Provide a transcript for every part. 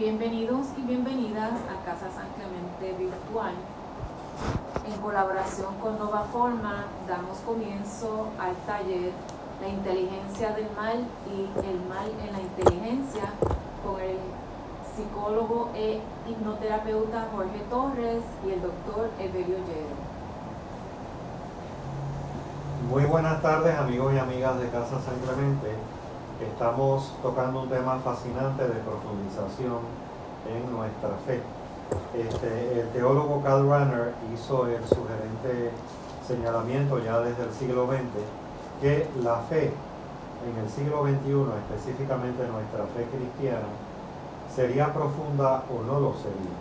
Bienvenidos y bienvenidas a Casa San Clemente Virtual. En colaboración con Nova Forma damos comienzo al taller La inteligencia del mal y el mal en la inteligencia con el psicólogo e hipnoterapeuta Jorge Torres y el doctor Evelio Llero. Muy buenas tardes amigos y amigas de Casa San Clemente. Estamos tocando un tema fascinante de profundización en nuestra fe. Este, el teólogo Karl Rahner hizo el sugerente señalamiento ya desde el siglo XX que la fe en el siglo XXI, específicamente nuestra fe cristiana, sería profunda o no lo sería.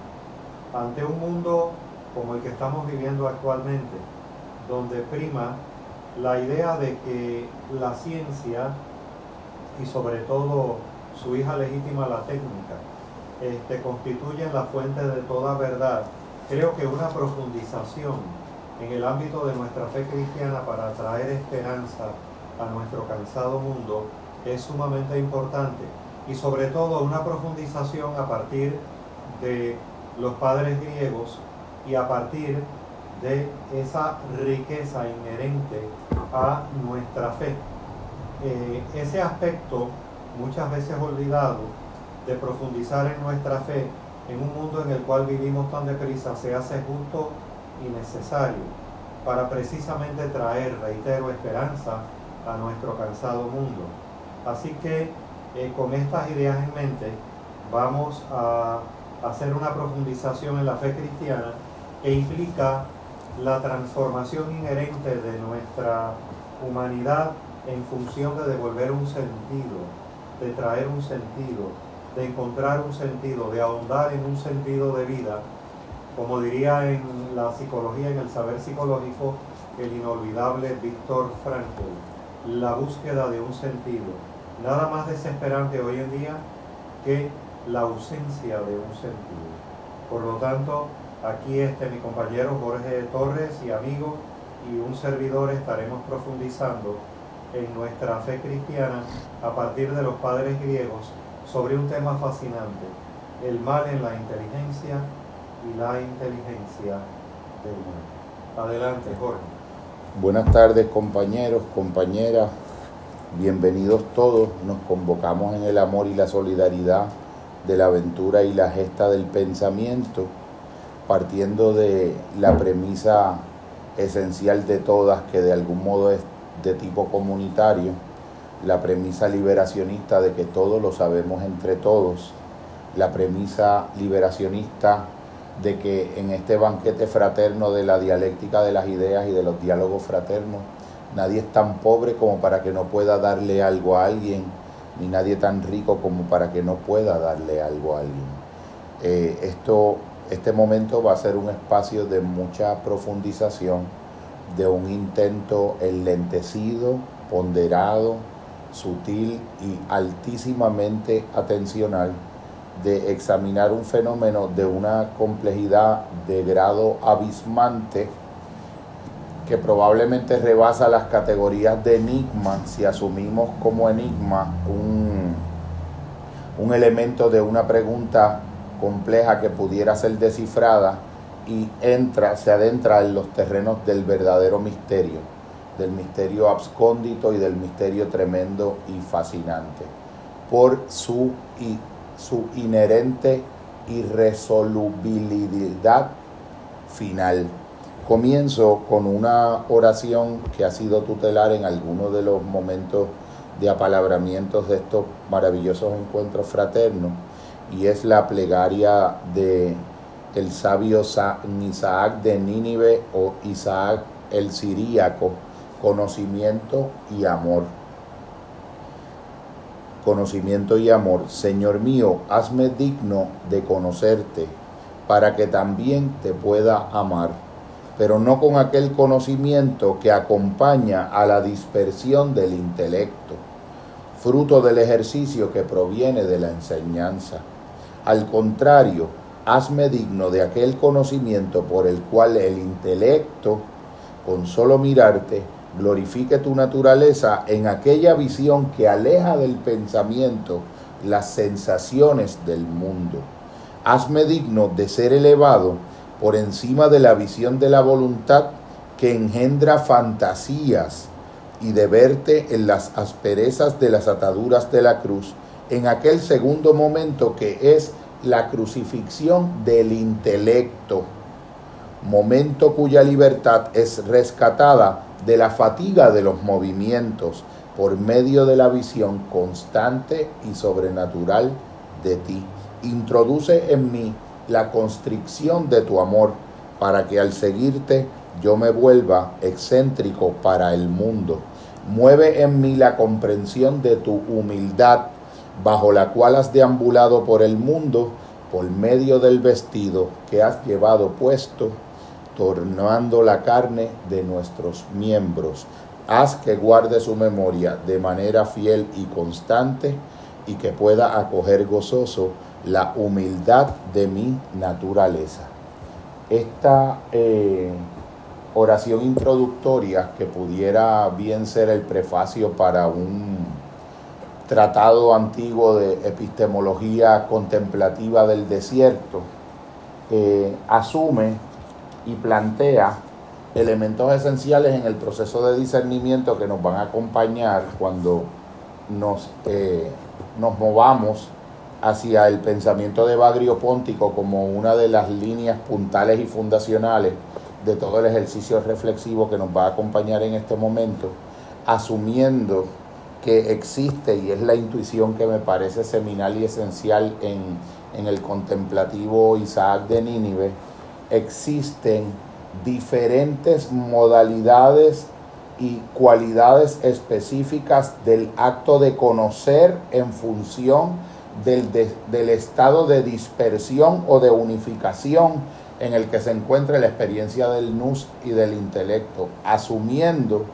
Ante un mundo como el que estamos viviendo actualmente, donde prima la idea de que la ciencia y sobre todo su hija legítima la técnica este, constituyen la fuente de toda verdad, creo que una profundización en el ámbito de nuestra fe cristiana para traer esperanza a nuestro cansado mundo es sumamente importante y sobre todo una profundización a partir de los padres griegos y a partir de esa riqueza inherente a nuestra fe. Eh, ese aspecto, muchas veces olvidado, de profundizar en nuestra fe en un mundo en el cual vivimos tan deprisa, se hace justo y necesario para precisamente traer, reitero, esperanza a nuestro cansado mundo. Así que eh, con estas ideas en mente vamos a hacer una profundización en la fe cristiana que implica la transformación inherente de nuestra humanidad en función de devolver un sentido, de traer un sentido, de encontrar un sentido, de ahondar en un sentido de vida, como diría en la psicología, en el saber psicológico, el inolvidable Víctor Frankl, la búsqueda de un sentido. Nada más desesperante hoy en día que la ausencia de un sentido. Por lo tanto, Aquí este, mi compañero Jorge Torres y amigo y un servidor estaremos profundizando en nuestra fe cristiana a partir de los padres griegos sobre un tema fascinante, el mal en la inteligencia y la inteligencia del mal. Adelante, Jorge. Buenas tardes, compañeros, compañeras. Bienvenidos todos. Nos convocamos en el amor y la solidaridad de la aventura y la gesta del pensamiento partiendo de la premisa esencial de todas, que de algún modo es de tipo comunitario, la premisa liberacionista de que todo lo sabemos entre todos, la premisa liberacionista de que en este banquete fraterno de la dialéctica de las ideas y de los diálogos fraternos, nadie es tan pobre como para que no pueda darle algo a alguien, ni nadie tan rico como para que no pueda darle algo a alguien. Eh, esto este momento va a ser un espacio de mucha profundización, de un intento enlentecido, ponderado, sutil y altísimamente atencional de examinar un fenómeno de una complejidad de grado abismante que probablemente rebasa las categorías de enigma si asumimos como enigma un, un elemento de una pregunta compleja que pudiera ser descifrada y entra, se adentra en los terrenos del verdadero misterio, del misterio abscóndito y del misterio tremendo y fascinante, por su, su inherente irresolubilidad final. Comienzo con una oración que ha sido tutelar en algunos de los momentos de apalabramientos de estos maravillosos encuentros fraternos y es la plegaria de el sabio Isaac de Nínive o Isaac el siríaco, conocimiento y amor. Conocimiento y amor, Señor mío, hazme digno de conocerte, para que también te pueda amar, pero no con aquel conocimiento que acompaña a la dispersión del intelecto, fruto del ejercicio que proviene de la enseñanza. Al contrario, hazme digno de aquel conocimiento por el cual el intelecto, con solo mirarte, glorifique tu naturaleza en aquella visión que aleja del pensamiento las sensaciones del mundo. Hazme digno de ser elevado por encima de la visión de la voluntad que engendra fantasías y de verte en las asperezas de las ataduras de la cruz, en aquel segundo momento que es la crucifixión del intelecto, momento cuya libertad es rescatada de la fatiga de los movimientos por medio de la visión constante y sobrenatural de ti. Introduce en mí la constricción de tu amor para que al seguirte yo me vuelva excéntrico para el mundo. Mueve en mí la comprensión de tu humildad, bajo la cual has deambulado por el mundo por medio del vestido que has llevado puesto, tornando la carne de nuestros miembros. Haz que guarde su memoria de manera fiel y constante y que pueda acoger gozoso la humildad de mi naturaleza. Esta eh, oración introductoria que pudiera bien ser el prefacio para un tratado antiguo de epistemología contemplativa del desierto, asume y plantea elementos esenciales en el proceso de discernimiento que nos van a acompañar cuando nos, eh, nos movamos hacia el pensamiento de Bagrio Póntico como una de las líneas puntales y fundacionales de todo el ejercicio reflexivo que nos va a acompañar en este momento, asumiendo que existe, y es la intuición que me parece seminal y esencial en, en el contemplativo Isaac de Nínive, existen diferentes modalidades y cualidades específicas del acto de conocer en función del, del, estado de dispersión o de unificación en el que se encuentra la experiencia del nus y del intelecto, asumiendo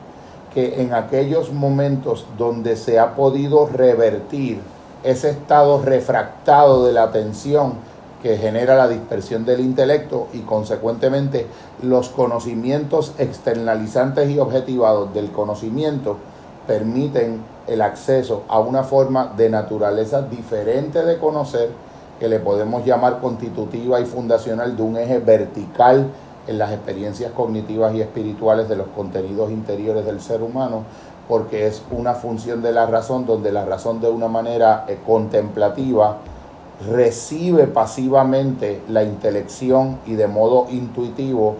que en aquellos momentos donde se ha podido revertir ese estado refractado de la atención que genera la dispersión del intelecto y consecuentemente los conocimientos externalizantes y objetivados del conocimiento permiten el acceso a una forma de naturaleza diferente de conocer que le podemos llamar constitutiva y fundacional de un eje vertical en las experiencias cognitivas y espirituales de los contenidos interiores del ser humano, porque es una función de la razón donde la razón de una manera eh, contemplativa recibe pasivamente la intelección y de modo intuitivo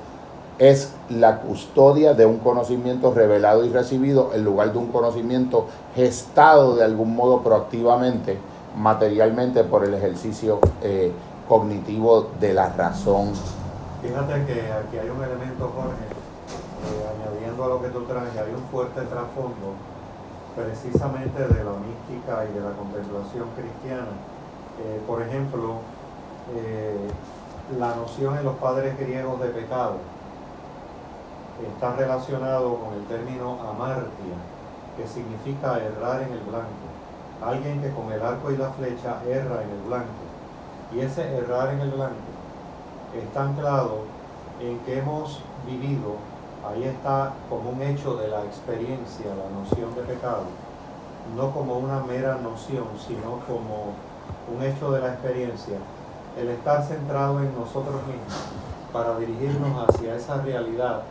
es la custodia de un conocimiento revelado y recibido en lugar de un conocimiento gestado de algún modo proactivamente, materialmente por el ejercicio eh, cognitivo de la razón. Fíjate que aquí hay un elemento, Jorge, eh, añadiendo a lo que tú traes, hay un fuerte trasfondo precisamente de la mística y de la contemplación cristiana. Eh, por ejemplo, la noción en los padres griegos de pecado, está relacionado con el término amartia, que significa errar en el blanco. Alguien que con el arco y la flecha erra en el blanco. Y ese errar en el blanco está anclado en que hemos vivido, ahí está como un hecho de la experiencia, la noción de pecado, no como una mera noción, sino como un hecho de la experiencia, el estar centrado en nosotros mismos para dirigirnos hacia esa realidad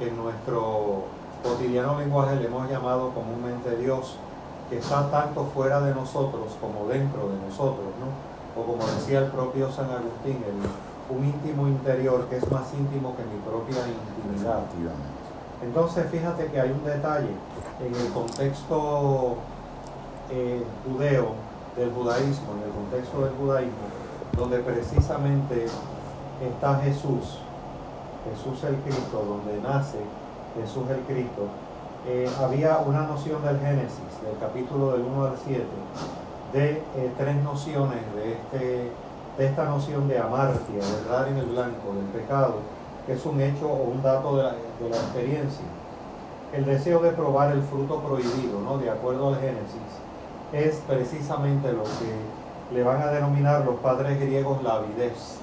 en nuestro cotidiano lenguaje le hemos llamado comúnmente Dios, que está tanto fuera de nosotros como dentro de nosotros, ¿no? O como decía el propio San Agustín, un íntimo interior que es más íntimo que mi propia intimidad. Entonces, fíjate que hay un detalle en el contexto eh, judeo del judaísmo, en el contexto del judaísmo, donde precisamente está Jesús Jesús el Cristo, donde nace Jesús el Cristo, eh, había una noción del Génesis, del capítulo del 1 al 7, de eh, tres nociones de, este, de esta noción de amartia, de errar en el blanco, del pecado, que es un hecho o un dato de la, de la experiencia. El deseo de probar el fruto prohibido, ¿no? de acuerdo al Génesis, es precisamente lo que le van a denominar los padres griegos la avidez.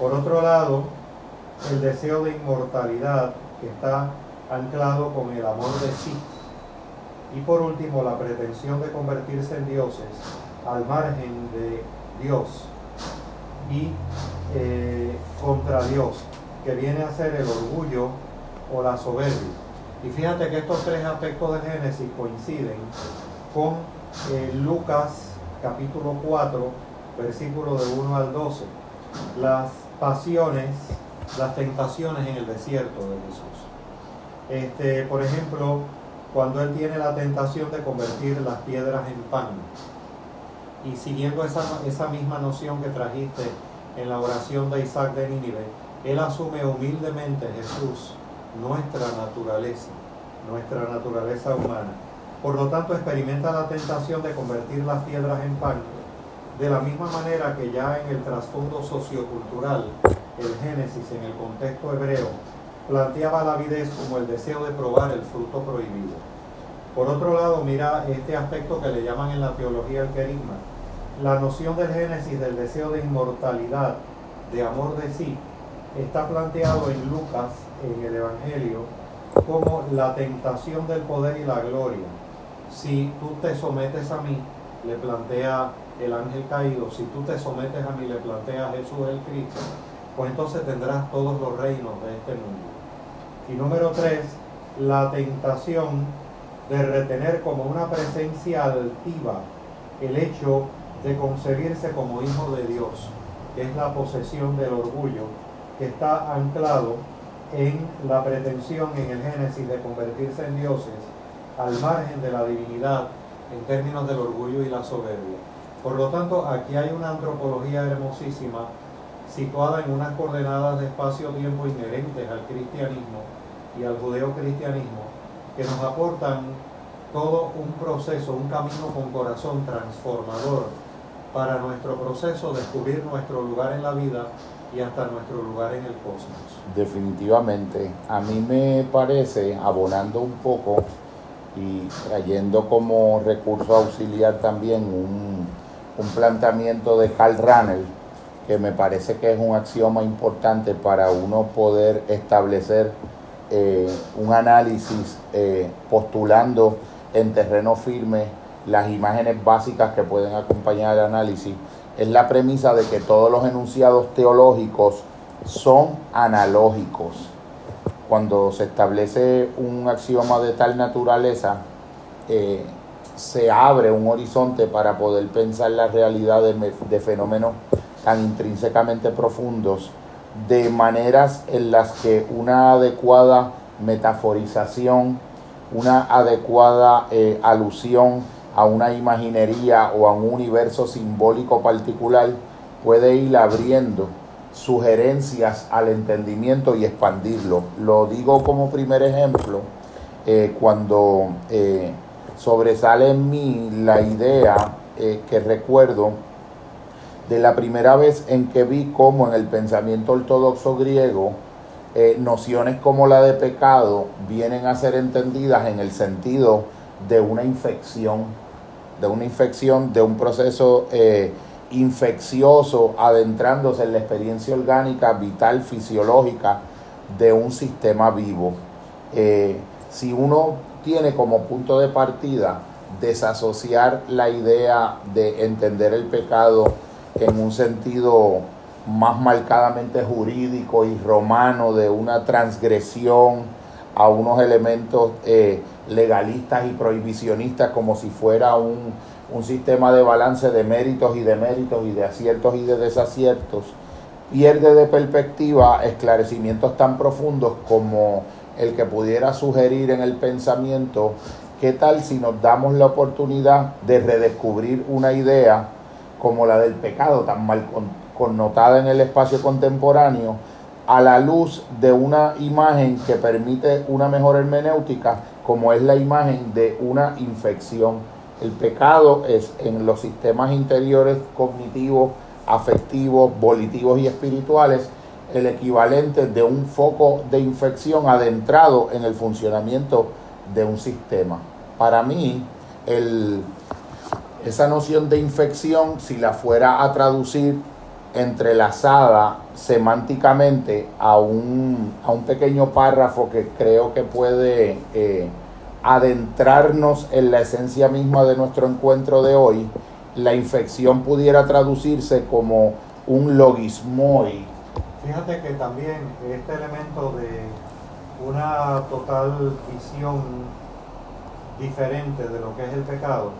Por otro lado, el deseo de inmortalidad que está anclado con el amor de sí. Y por último, la pretensión de convertirse en dioses al margen de Dios y eh, contra Dios, que viene a ser el orgullo o la soberbia. Y fíjate que estos tres aspectos de Génesis coinciden con eh, Lucas capítulo 4, versículo de 1 al 12. Las pasiones, las tentaciones en el desierto de Jesús. Este, por ejemplo, cuando él tiene la tentación de convertir las piedras en pan. Y siguiendo esa, esa misma noción que trajiste en la oración de Isaac de Nínive, él asume humildemente Jesús nuestra naturaleza, nuestra naturaleza humana. Por lo tanto, experimenta la tentación de convertir las piedras en pan, de la misma manera que ya en el trasfondo sociocultural, el Génesis en el contexto hebreo, planteaba la avidez como el deseo de probar el fruto prohibido. Por otro lado, mira este aspecto que le llaman en la teología el querigma, la noción del Génesis del deseo de inmortalidad, de amor de sí, está planteado en Lucas, en el Evangelio, como la tentación del poder y la gloria. Si tú te sometes a mí, le plantea el ángel caído, si tú te sometes a mí, le plantea Jesús el Cristo, pues entonces tendrás todos los reinos de este mundo. Y número tres, la tentación de retener como una presencia altiva el hecho de concebirse como hijo de Dios, que es la posesión del orgullo que está anclado en la pretensión en el Génesis de convertirse en dioses al margen de la divinidad en términos del orgullo y la soberbia. Por lo tanto, aquí hay una antropología hermosísima situada en unas coordenadas de espacio-tiempo inherentes al cristianismo y al judeo-cristianismo que nos aportan todo un proceso, un camino con corazón transformador para nuestro proceso, descubrir nuestro lugar en la vida y hasta nuestro lugar en el cosmos. Definitivamente, a mí me parece, abonando un poco y trayendo como recurso auxiliar también un, un planteamiento de Karl Rahner, que me parece que es un axioma importante para uno poder establecer eh, un análisis eh, postulando en terreno firme las imágenes básicas que pueden acompañar el análisis es la premisa de que todos los enunciados teológicos son analógicos. Cuando se establece un axioma de tal naturaleza, eh, se abre un horizonte para poder pensar la realidad de, fenómenos tan intrínsecamente profundos, de maneras en las que una adecuada metaforización, una adecuada eh, alusión a una imaginería o a un universo simbólico particular, puede ir abriendo sugerencias al entendimiento y expandirlo. Lo digo como primer ejemplo, eh, cuando eh, sobresale en mí la idea eh, que recuerdo de la primera vez en que vi cómo en el pensamiento ortodoxo griego nociones como la de pecado vienen a ser entendidas en el sentido de una infección de una infección, de un proceso eh, infeccioso adentrándose en la experiencia orgánica, vital, fisiológica de un sistema vivo. Eh, si uno tiene como punto de partida desasociar la idea de entender el pecado en un sentido más marcadamente jurídico y romano de una transgresión a unos elementos eh, legalistas y prohibicionistas como si fuera un, sistema de balance de méritos y de méritos y de aciertos y de desaciertos, pierde de perspectiva esclarecimientos tan profundos como el que pudiera sugerir en el pensamiento, ¿qué tal si nos damos la oportunidad de redescubrir una idea como la del pecado, tan mal connotada en el espacio contemporáneo, a la luz de una imagen que permite una mejor hermenéutica como es la imagen de una infección. El pecado es en los sistemas interiores cognitivos, afectivos, volitivos y espirituales el equivalente de un foco de infección adentrado en el funcionamiento de un sistema. Para mí, esa noción de infección, si la fuera a traducir entrelazada semánticamente a un, a un pequeño párrafo que creo que puede eh, adentrarnos en la esencia misma de nuestro encuentro de hoy, la infección pudiera traducirse como un logismoi. Fíjate que también este elemento de una total visión diferente de lo que es el pecado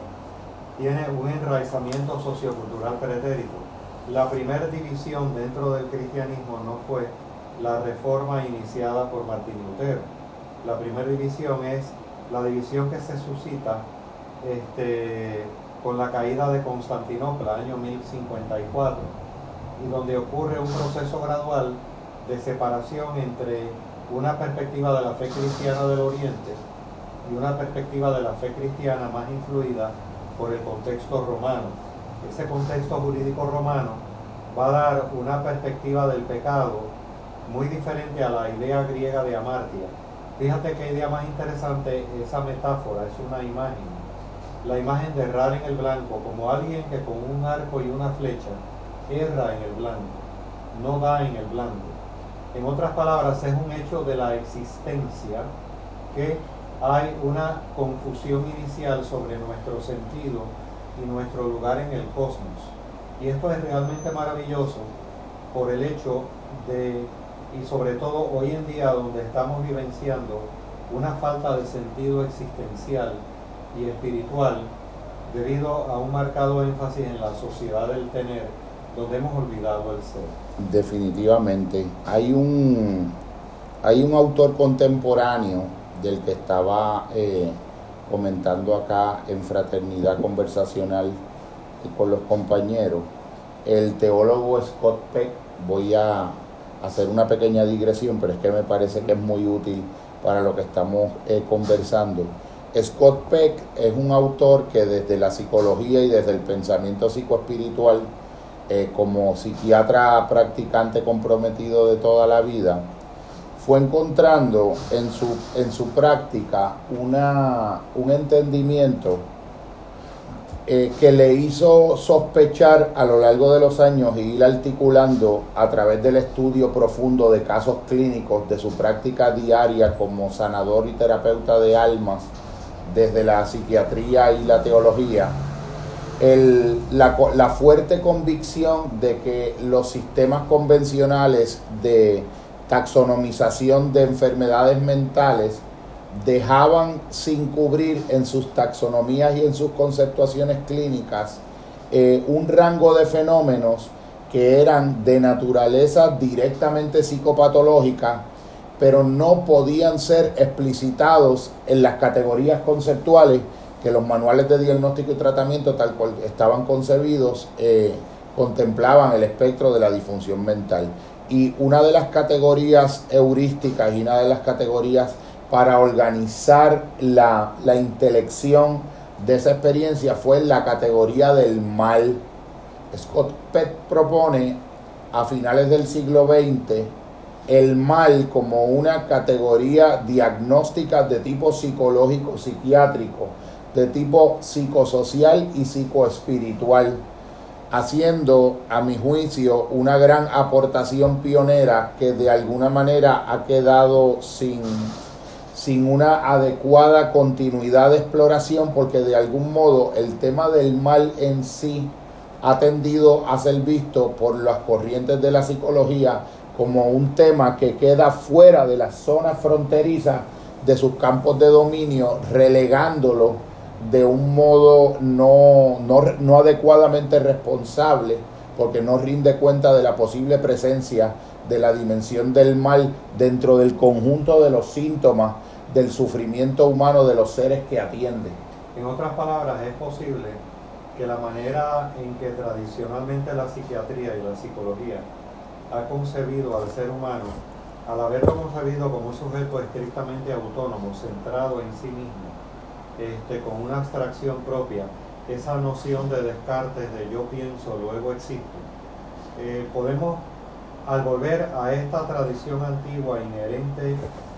tiene un enraizamiento sociocultural pretérito. La primera división dentro del cristianismo no fue la reforma iniciada por Martín Lutero. La primera división es la división que se suscita este, con la caída de Constantinopla, año 1054, y donde ocurre un proceso gradual de separación entre una perspectiva de la fe cristiana del Oriente y una perspectiva de la fe cristiana más influida por el contexto romano. Ese contexto jurídico romano va a dar una perspectiva del pecado muy diferente a la idea griega de amartia. Fíjate qué idea más interesante esa metáfora, es una imagen. La imagen de errar en el blanco, como alguien que con un arco y una flecha erra en el blanco, no da en el blanco. En otras palabras, es un hecho de la existencia que hay una confusión inicial sobre nuestro sentido y nuestro lugar en el cosmos. Y esto es realmente maravilloso por el hecho de, y sobre todo hoy en día donde estamos vivenciando una falta de sentido existencial y espiritual debido a un marcado énfasis en la sociedad del tener, donde hemos olvidado el ser. Definitivamente. Hay un, hay un autor contemporáneo del que estaba eh, comentando acá en fraternidad conversacional con los compañeros, el teólogo Scott Peck, voy a hacer una pequeña digresión, pero es que me parece que es muy útil para lo que estamos eh, conversando. Scott Peck es un autor que desde la psicología y desde el pensamiento psicoespiritual, eh, como psiquiatra practicante comprometido de toda la vida, fue encontrando en su, en su práctica una, un entendimiento eh, que le hizo sospechar a lo largo de los años y ir articulando a través del estudio profundo de casos clínicos de su práctica diaria como sanador y terapeuta de almas desde la psiquiatría y la teología, la, la fuerte convicción de que los sistemas convencionales de taxonomización de enfermedades mentales dejaban sin cubrir en sus taxonomías y en sus conceptuaciones clínicas eh, un rango de fenómenos que eran de naturaleza directamente psicopatológica, pero no podían ser explicitados en las categorías conceptuales que los manuales de diagnóstico y tratamiento, tal cual estaban concebidos, eh, contemplaban el espectro de la disfunción mental. Y una de las categorías heurísticas y una de las categorías para organizar la, la intelección de esa experiencia fue la categoría del mal. Scott Peck propone a finales del siglo XX el mal como una categoría diagnóstica de tipo psicológico, psiquiátrico, de tipo psicosocial y psicoespiritual haciendo, a mi juicio, una gran aportación pionera que de alguna manera ha quedado sin, sin una adecuada continuidad de exploración porque de algún modo el tema del mal en sí ha tendido a ser visto por las corrientes de la psicología como un tema que queda fuera de las zonas fronterizas de sus campos de dominio, relegándolo de un modo no, no, adecuadamente responsable, porque no rinde cuenta de la posible presencia de la dimensión del mal dentro del conjunto de los síntomas del sufrimiento humano de los seres que atiende. En otras palabras, es posible que la manera en que tradicionalmente la psiquiatría y la psicología ha concebido al ser humano, al haberlo concebido como un sujeto estrictamente autónomo, centrado en sí mismo, este, con una abstracción propia, esa noción de Descartes de yo pienso, luego existo, eh, podemos, al volver a esta tradición antigua inherente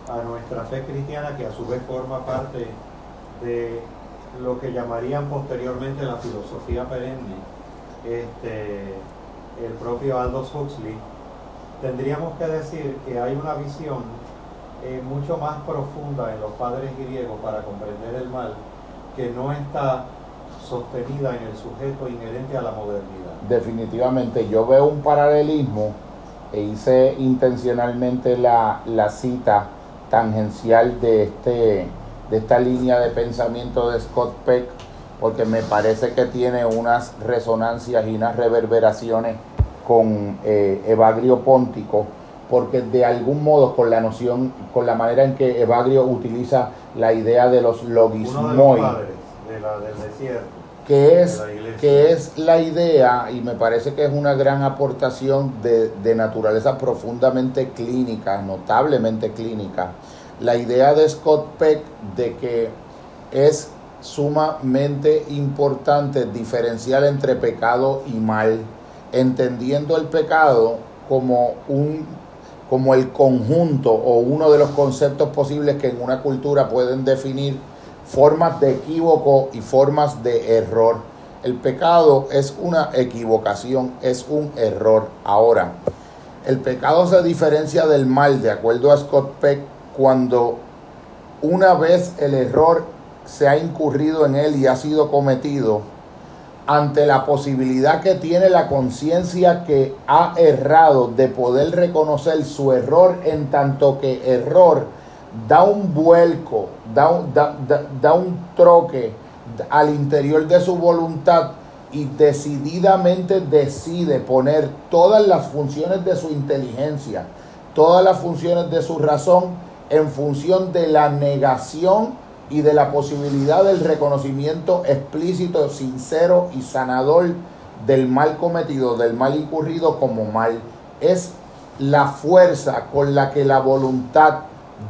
a nuestra fe cristiana, que a su vez forma parte de lo que llamarían posteriormente la filosofía perenne, este, el propio Aldous Huxley, tendríamos que decir que hay una visión eh, mucho más profunda en los padres griegos para comprender el mal, que no está sostenida en el sujeto inherente a la modernidad. Definitivamente, yo veo un paralelismo e hice intencionalmente la, la cita tangencial de, este, de esta línea de pensamiento de Scott Peck, porque me parece que tiene unas resonancias y unas reverberaciones con eh, Evagrio Póntico, porque de algún modo con la noción, con la manera en que Evagrio utiliza la idea de los logismoi, de que es, que es la idea, y me parece que es una gran aportación de, de naturaleza profundamente clínica, notablemente clínica, la idea de Scott Peck de que es sumamente importante diferenciar entre pecado y mal, entendiendo el pecado como un como el conjunto o uno de los conceptos posibles que en una cultura pueden definir formas de equívoco y formas de error. El pecado es una equivocación, es un error. Ahora, el pecado se diferencia del mal, de acuerdo a Scott Peck, cuando una vez el error se ha incurrido en él y ha sido cometido, ante la posibilidad que tiene la conciencia que ha errado de poder reconocer su error en tanto que error da un vuelco, da un, da, un troque al interior de su voluntad y decididamente decide poner todas las funciones de su inteligencia, todas las funciones de su razón en función de la negación y de la posibilidad del reconocimiento explícito, sincero y sanador del mal cometido, del mal incurrido como mal. Es la fuerza con la que la voluntad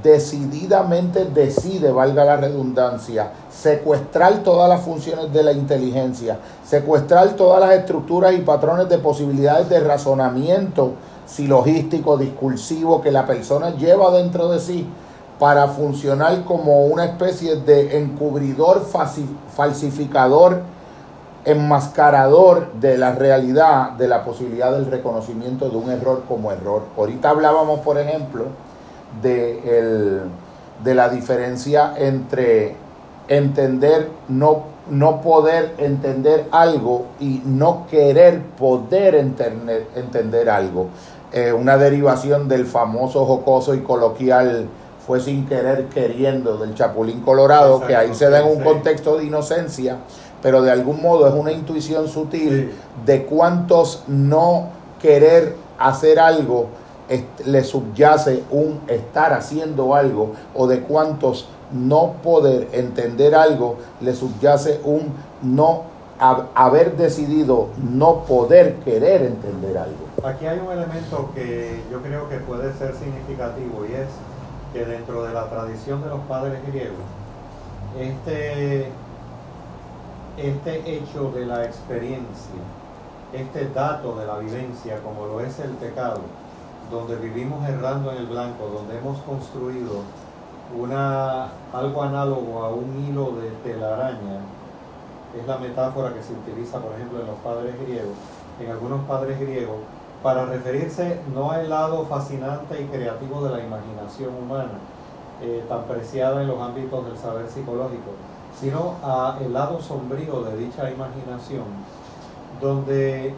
decididamente decide, valga la redundancia, secuestrar todas las funciones de la inteligencia, secuestrar todas las estructuras y patrones de posibilidades de razonamiento silogístico, discursivo que la persona lleva dentro de sí para funcionar como una especie de encubridor, falsificador, enmascarador de la realidad, de la posibilidad del reconocimiento de un error como error. Ahorita hablábamos, por ejemplo, de, de la diferencia entre entender, no, no poder entender algo y no querer poder entender, entender algo. Eh, una derivación del famoso jocoso y coloquial fue sin querer queriendo del Chapulín Colorado, que ahí se da en un contexto de inocencia, pero de algún modo es una intuición sutil de cuántos no querer hacer algo le subyace un estar haciendo algo o de cuántos no poder entender algo le subyace un no haber decidido no poder querer entender algo. Aquí hay un elemento que yo creo que puede ser significativo y es que dentro de la tradición de los padres griegos, este, este hecho de la experiencia, este dato de la vivencia, como lo es el pecado, donde vivimos errando en el blanco, donde hemos construido una, algo análogo a un hilo de telaraña, es la metáfora que se utiliza, por ejemplo, en los padres griegos, en algunos padres griegos, para referirse no al lado fascinante y creativo de la imaginación humana, eh, tan preciada en los ámbitos del saber psicológico, sino al lado sombrío de dicha imaginación, donde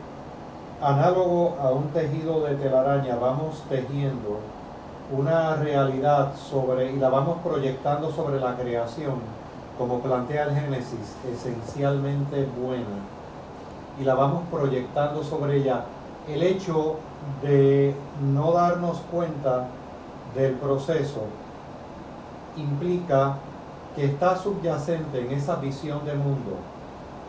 análogo a un tejido de telaraña vamos tejiendo una realidad sobre y la vamos proyectando sobre la creación, como plantea el Génesis, esencialmente buena, y la vamos proyectando sobre ella el hecho de no darnos cuenta del proceso implica que está subyacente en esa visión de mundo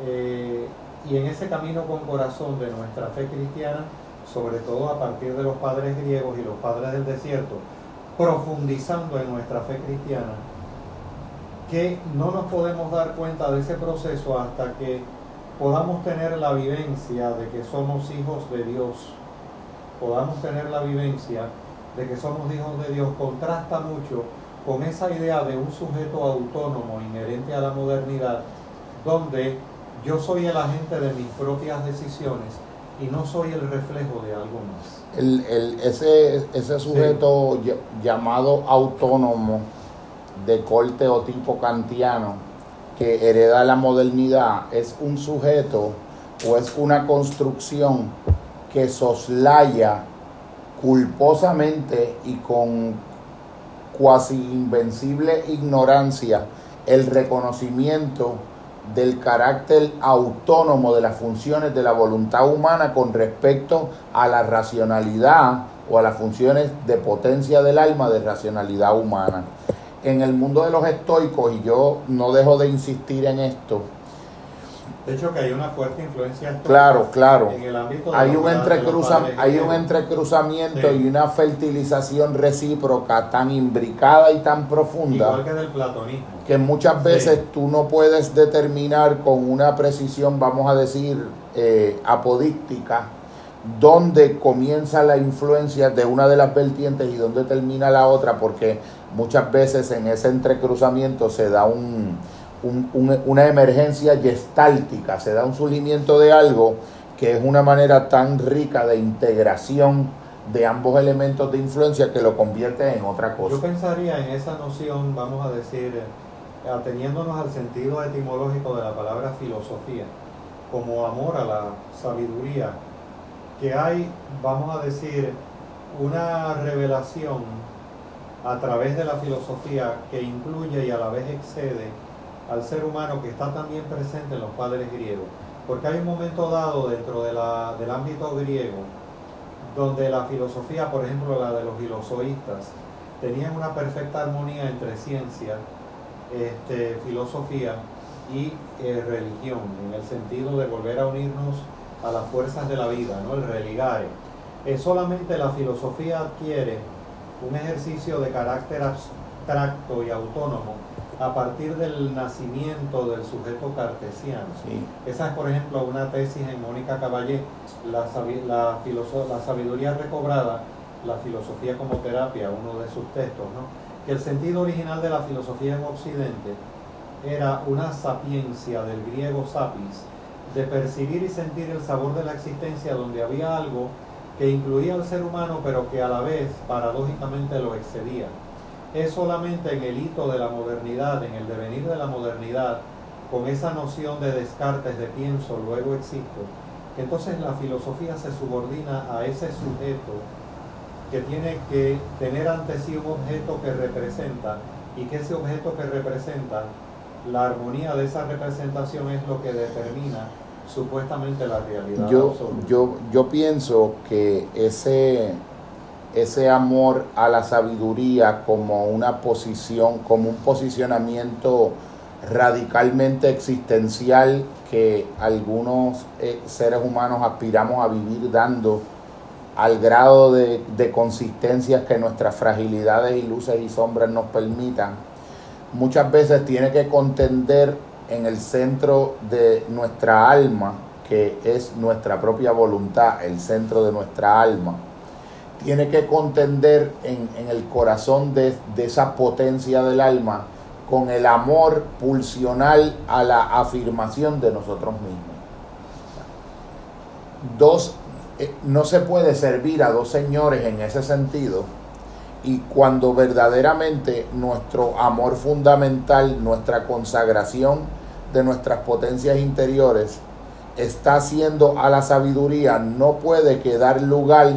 eh, y en ese camino con corazón de nuestra fe cristiana, sobre todo a partir de los padres griegos y los padres del desierto, profundizando en nuestra fe cristiana, que no nos podemos dar cuenta de ese proceso hasta que podamos tener la vivencia de que somos hijos de Dios, podamos tener la vivencia de que somos hijos de Dios, contrasta mucho con esa idea de un sujeto autónomo inherente a la modernidad, donde yo soy el agente de mis propias decisiones y no soy el reflejo de algo más. El, ese, ese sujeto llamado autónomo de corte o tipo kantiano que hereda la modernidad es un sujeto o es una construcción que soslaya culposamente y con cuasi invencible ignorancia el reconocimiento del carácter autónomo de las funciones de la voluntad humana con respecto a la racionalidad o a las funciones de potencia del alma de racionalidad humana. En el mundo de los estoicos, y yo no dejo de insistir en esto, de hecho, que hay una fuerte influencia claro, claro. en el ámbito de hay un, hay un entrecruzamiento y una fertilización recíproca tan imbricada y tan profunda. Igual que del platonismo. Que muchas veces tú no puedes determinar con una precisión, vamos a decir, eh, apodíctica, dónde comienza la influencia de una de las vertientes y dónde termina la otra, porque muchas veces en ese entrecruzamiento se da un una emergencia gestáltica, se da un surgimiento de algo que es una manera tan rica de integración de ambos elementos de influencia que lo convierte en otra cosa. Yo pensaría en esa noción, vamos a decir, ateniéndonos al sentido etimológico de la palabra filosofía, como amor a la sabiduría, que hay, vamos a decir, una revelación a través de la filosofía que incluye y a la vez excede al ser humano que está también presente en los padres griegos. Porque hay un momento dado dentro del ámbito griego donde la filosofía, por ejemplo la de los filosoístas, tenían una perfecta armonía entre ciencia, este, filosofía y eh, religión, en el sentido de volver a unirnos a las fuerzas de la vida, ¿no? el religare. Es solamente la filosofía adquiere un ejercicio de carácter abstracto y autónomo a partir del nacimiento del sujeto cartesiano. Esa es, por ejemplo, una tesis en Mónica Caballé, la, la, la sabiduría recobrada, la filosofía como terapia, uno de sus textos, ¿no? que el sentido original de la filosofía en Occidente era una sapiencia del griego sapis, de percibir y sentir el sabor de la existencia donde había algo que incluía al ser humano pero que a la vez paradójicamente lo excedía. Es solamente en el hito de la modernidad, en el devenir de la modernidad, con esa noción de descartes, de pienso, luego existo, que entonces la filosofía se subordina a ese sujeto que tiene que tener ante sí un objeto que representa y que ese objeto que representa, la armonía de esa representación es lo que determina supuestamente la realidad. Yo, yo, yo pienso que ese ese amor a la sabiduría como una posición, como un posicionamiento radicalmente existencial que algunos eh, seres humanos aspiramos a vivir dando al grado de, de consistencias que nuestras fragilidades y luces y sombras nos permitan, muchas veces tiene que contender en el centro de nuestra alma, que es nuestra propia voluntad, el centro de nuestra alma tiene que contender en, el corazón de, esa potencia del alma con el amor pulsional a la afirmación de nosotros mismos. Dos, eh, no se puede servir a dos señores en ese sentido y cuando verdaderamente nuestro amor fundamental, nuestra consagración de nuestras potencias interiores está haciendo a la sabiduría, no puede quedar lugar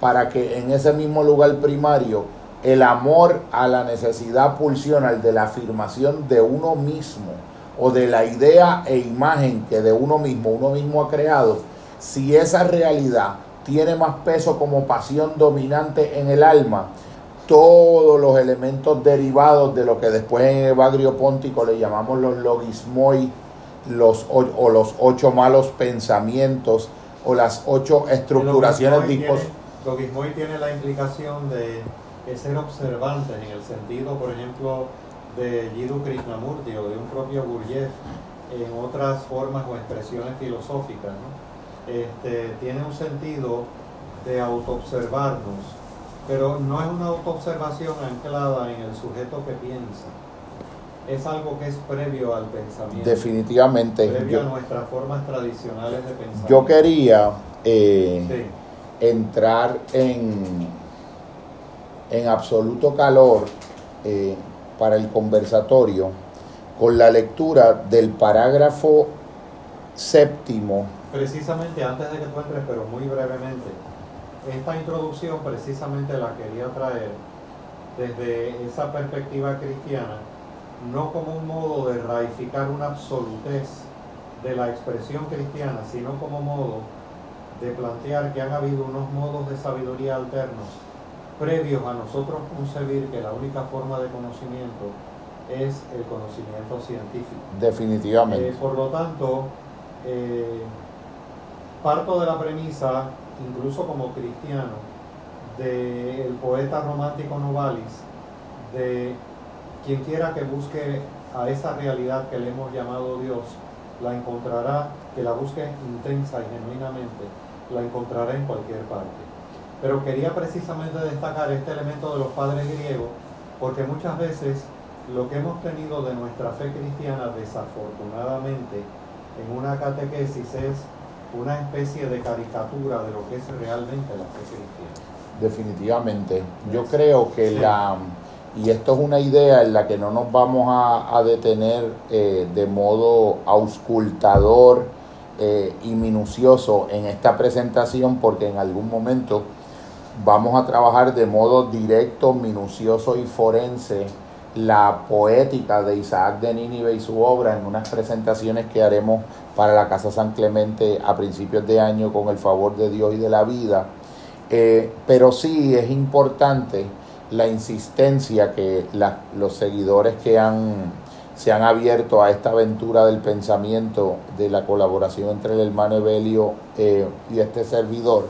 para que en ese mismo lugar primario el amor a la necesidad pulsional de la afirmación de uno mismo o de la idea e imagen que de uno mismo uno mismo ha creado, si esa realidad tiene más peso como pasión dominante en el alma, todos los elementos derivados de lo que después en Evagrio Póntico le llamamos los logismoi, los, o, los ocho malos pensamientos, o las ocho estructuraciones dispositivas Logismoi tiene la implicación de, ser observantes en el sentido, por ejemplo, de Jiddu Krishnamurti o de un propio Gurdjieff en otras formas o expresiones filosóficas. Este, tiene un sentido de autoobservarnos, pero no es una autoobservación anclada en el sujeto que piensa. Es algo que es previo al pensamiento. Definitivamente. Previo a nuestras formas tradicionales de pensar. Yo quería eh, entrar en, en absoluto calor eh, para el conversatorio con la lectura del parágrafo séptimo. Precisamente antes de que tú entres, pero muy brevemente, esta introducción precisamente la quería traer desde esa perspectiva cristiana, no como un modo de raificar una absolutez de la expresión cristiana, sino como modo de plantear que han habido unos modos de sabiduría alternos previos a nosotros concebir que la única forma de conocimiento es el conocimiento científico. Definitivamente. Eh, por lo tanto, eh, parto de la premisa, incluso como cristiano, del poeta romántico Novalis, de quien quiera que busque a esa realidad que le hemos llamado Dios, la encontrará, que la busque intensa y genuinamente, la encontrará en cualquier parte. Pero quería precisamente destacar este elemento de los padres griegos, porque muchas veces lo que hemos tenido de nuestra fe cristiana, desafortunadamente, en una catequesis es una especie de caricatura de lo que es realmente la fe cristiana. Definitivamente. Yo creo que la, y esto es una idea en la que no nos vamos a, detener eh, de modo auscultador eh, y minucioso en esta presentación, porque en algún momento vamos a trabajar de modo directo, minucioso y forense la poética de Isaac de Nínive y su obra en unas presentaciones que haremos para la Casa San Clemente a principios de año con el favor de Dios y de la vida. Eh, pero sí es importante la insistencia que los seguidores que han, se han abierto a esta aventura del pensamiento, de la colaboración entre el hermano Evelio eh, y este servidor,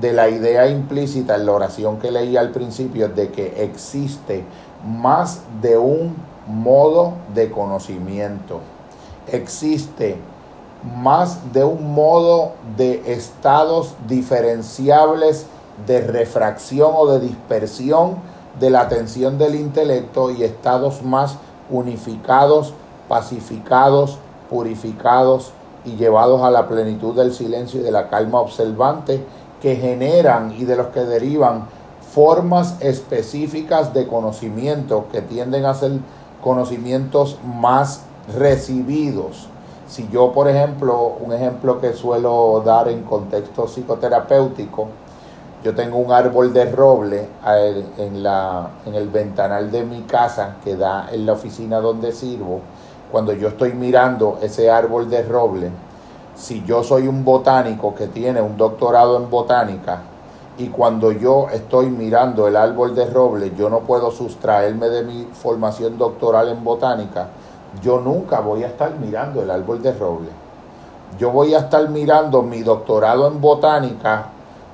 de la idea implícita en la oración que leí al principio de que existe más de un modo de conocimiento. Existe más de un modo de estados diferenciables de refracción o de dispersión de la atención del intelecto y estados más unificados, pacificados, purificados y llevados a la plenitud del silencio y de la calma observante que generan y de los que derivan formas específicas de conocimiento que tienden a ser conocimientos más recibidos. Si yo, por ejemplo, un ejemplo que suelo dar en contexto psicoterapéutico, yo tengo un árbol de roble en, la, en el ventanal de mi casa que da en la oficina donde sirvo. Cuando yo estoy mirando ese árbol de roble, si yo soy un botánico que tiene un doctorado en botánica, y cuando yo estoy mirando el árbol de roble, yo no puedo sustraerme de mi formación doctoral en botánica, yo nunca voy a estar mirando el árbol de roble. Yo voy a estar mirando mi doctorado en botánica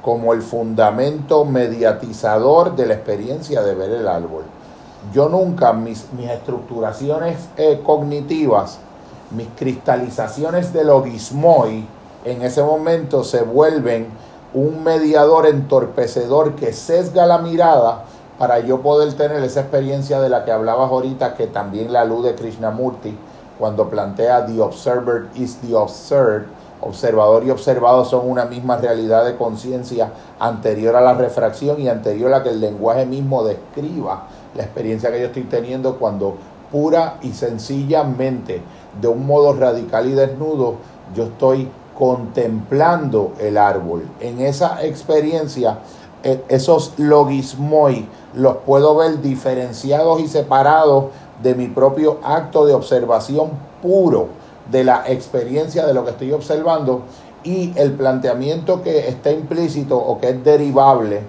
como el fundamento mediatizador de la experiencia de ver el árbol. Yo nunca, mis, estructuraciones eh, cognitivas, mis cristalizaciones de logismoi, en ese momento se vuelven un mediador entorpecedor que sesga la mirada para yo poder tener esa experiencia de la que hablabas ahorita, que también la alude Krishnamurti cuando plantea The Observer is the Observed. Observador y observado son una misma realidad de conciencia anterior a la refracción y anterior a que el lenguaje mismo describa la experiencia que yo estoy teniendo cuando pura y sencillamente, de un modo radical y desnudo, yo estoy contemplando el árbol. En esa experiencia, e, esos logismoi los puedo ver diferenciados y separados de mi propio acto de observación puro de la experiencia de lo que estoy observando y el planteamiento que está implícito o que es derivable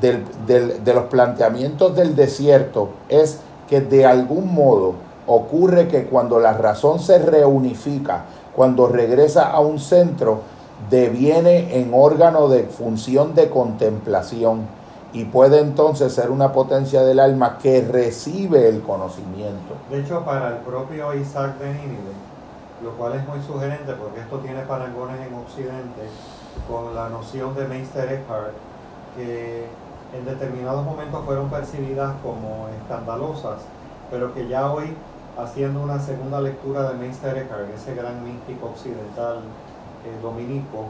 de los planteamientos del desierto es que de algún modo ocurre que cuando la razón se reunifica cuando regresa a un centro, deviene en órgano de función de contemplación y puede entonces ser una potencia del alma que recibe el conocimiento. De hecho, para el propio Isaac de Nínive, lo cual es muy sugerente porque esto tiene parangones en Occidente con la noción de Meister Eckhart, que en determinados momentos fueron percibidas como escandalosas, pero que ya hoy haciendo una segunda lectura de Meister Eckhart, ese gran místico occidental eh, dominico,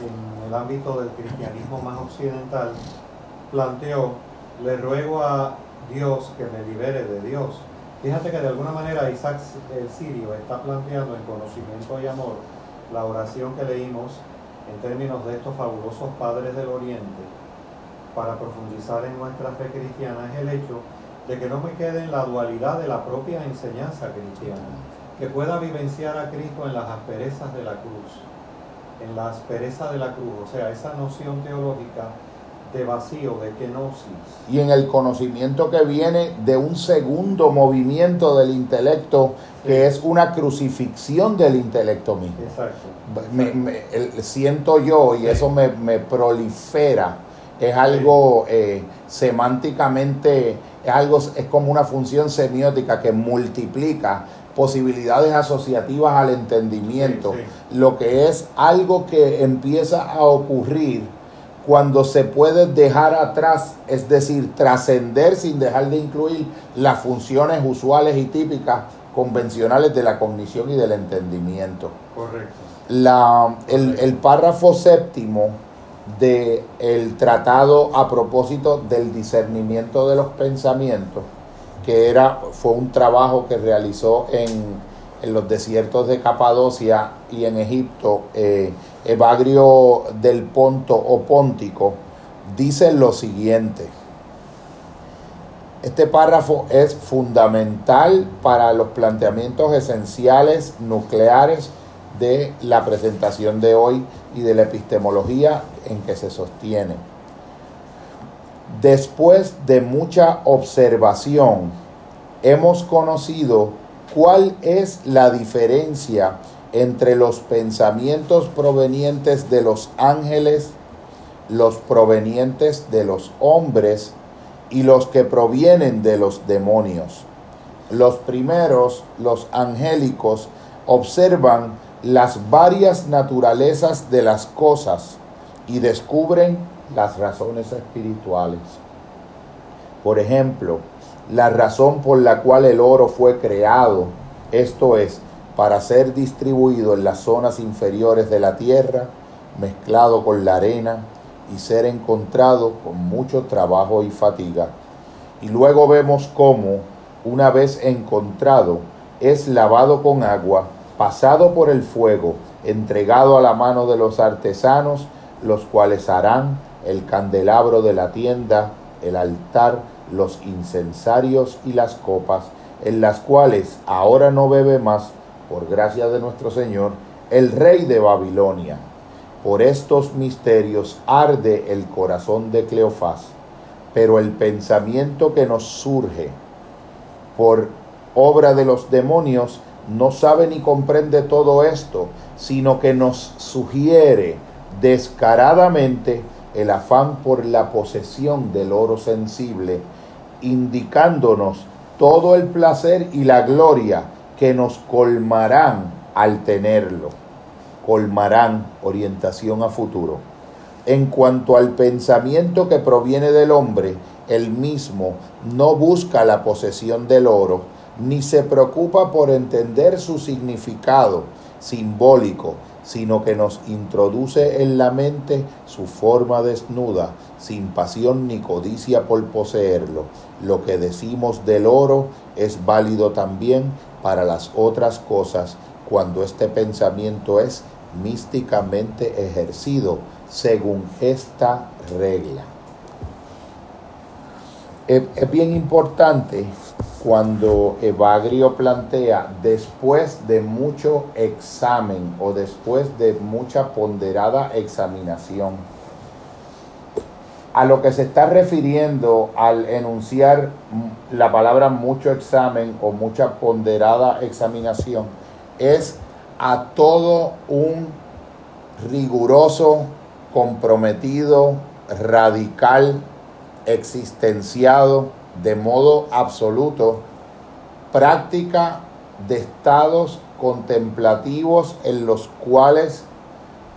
en el ámbito del cristianismo más occidental, planteó, le ruego a Dios que me libere de Dios. Fíjate que de alguna manera Isaac el Sirio está planteando en conocimiento y amor la oración que leímos en términos de estos fabulosos padres del Oriente para profundizar en nuestra fe cristiana es el hecho de que no me quede en la dualidad de la propia enseñanza cristiana, que pueda vivenciar a Cristo en las asperezas de la cruz, en la aspereza de la cruz, o sea, esa noción teológica de vacío, de kenosis. Y en el conocimiento que viene de un segundo movimiento del intelecto, que es una crucifixión del intelecto mismo. Exacto. siento yo, y eso me, prolifera, es algo eh, semánticamente, es algo, es como una función semiótica que multiplica posibilidades asociativas al entendimiento, lo que es algo que empieza a ocurrir cuando se puede dejar atrás, es decir, trascender sin dejar de incluir las funciones usuales y típicas convencionales de la cognición y del entendimiento. Correcto. La, el, párrafo séptimo del el tratado a propósito del discernimiento de los pensamientos, que era, fue un trabajo que realizó en, los desiertos de Capadocia y en Egipto, eh, Evagrio del Ponto o Póntico, dice lo siguiente. Este párrafo es fundamental para los planteamientos esenciales nucleares de la presentación de hoy y de la epistemología en que se sostiene. Después de mucha observación, hemos conocido cuál es la diferencia entre los pensamientos provenientes de los ángeles, los provenientes de los hombres y los que provienen de los demonios. Los primeros, los angélicos, observan las varias naturalezas de las cosas y descubren las razones espirituales. Por ejemplo, la razón por la cual el oro fue creado, esto es, para ser distribuido en las zonas inferiores de la tierra, mezclado con la arena y ser encontrado con mucho trabajo y fatiga. Y luego vemos cómo, una vez encontrado, es lavado con agua, pasado por el fuego, entregado a la mano de los artesanos, los cuales harán el candelabro de la tienda, el altar, los incensarios y las copas, en las cuales ahora no bebe más por gracia de nuestro Señor, el rey de Babilonia. Por estos misterios arde el corazón de Cleofás, pero el pensamiento que nos surge por obra de los demonios no sabe ni comprende todo esto, sino que nos sugiere descaradamente el afán por la posesión del oro sensible, indicándonos todo el placer y la gloria que nos colmarán al tenerlo. Colmarán orientación a futuro. En cuanto al pensamiento que proviene del hombre, el mismo no busca la posesión del oro, ni se preocupa por entender su significado simbólico, sino que nos introduce en la mente su forma desnuda, sin pasión ni codicia por poseerlo. Lo que decimos del oro es válido también para las otras cosas cuando este pensamiento es místicamente ejercido según esta regla. Es, bien importante cuando Evagrio plantea después de mucho examen o después de mucha ponderada examinación. A lo que se está refiriendo al enunciar la palabra mucho examen o mucha ponderada examinación es a todo un riguroso, comprometido, radical, existenciado, de modo absoluto práctica de estados contemplativos en los cuales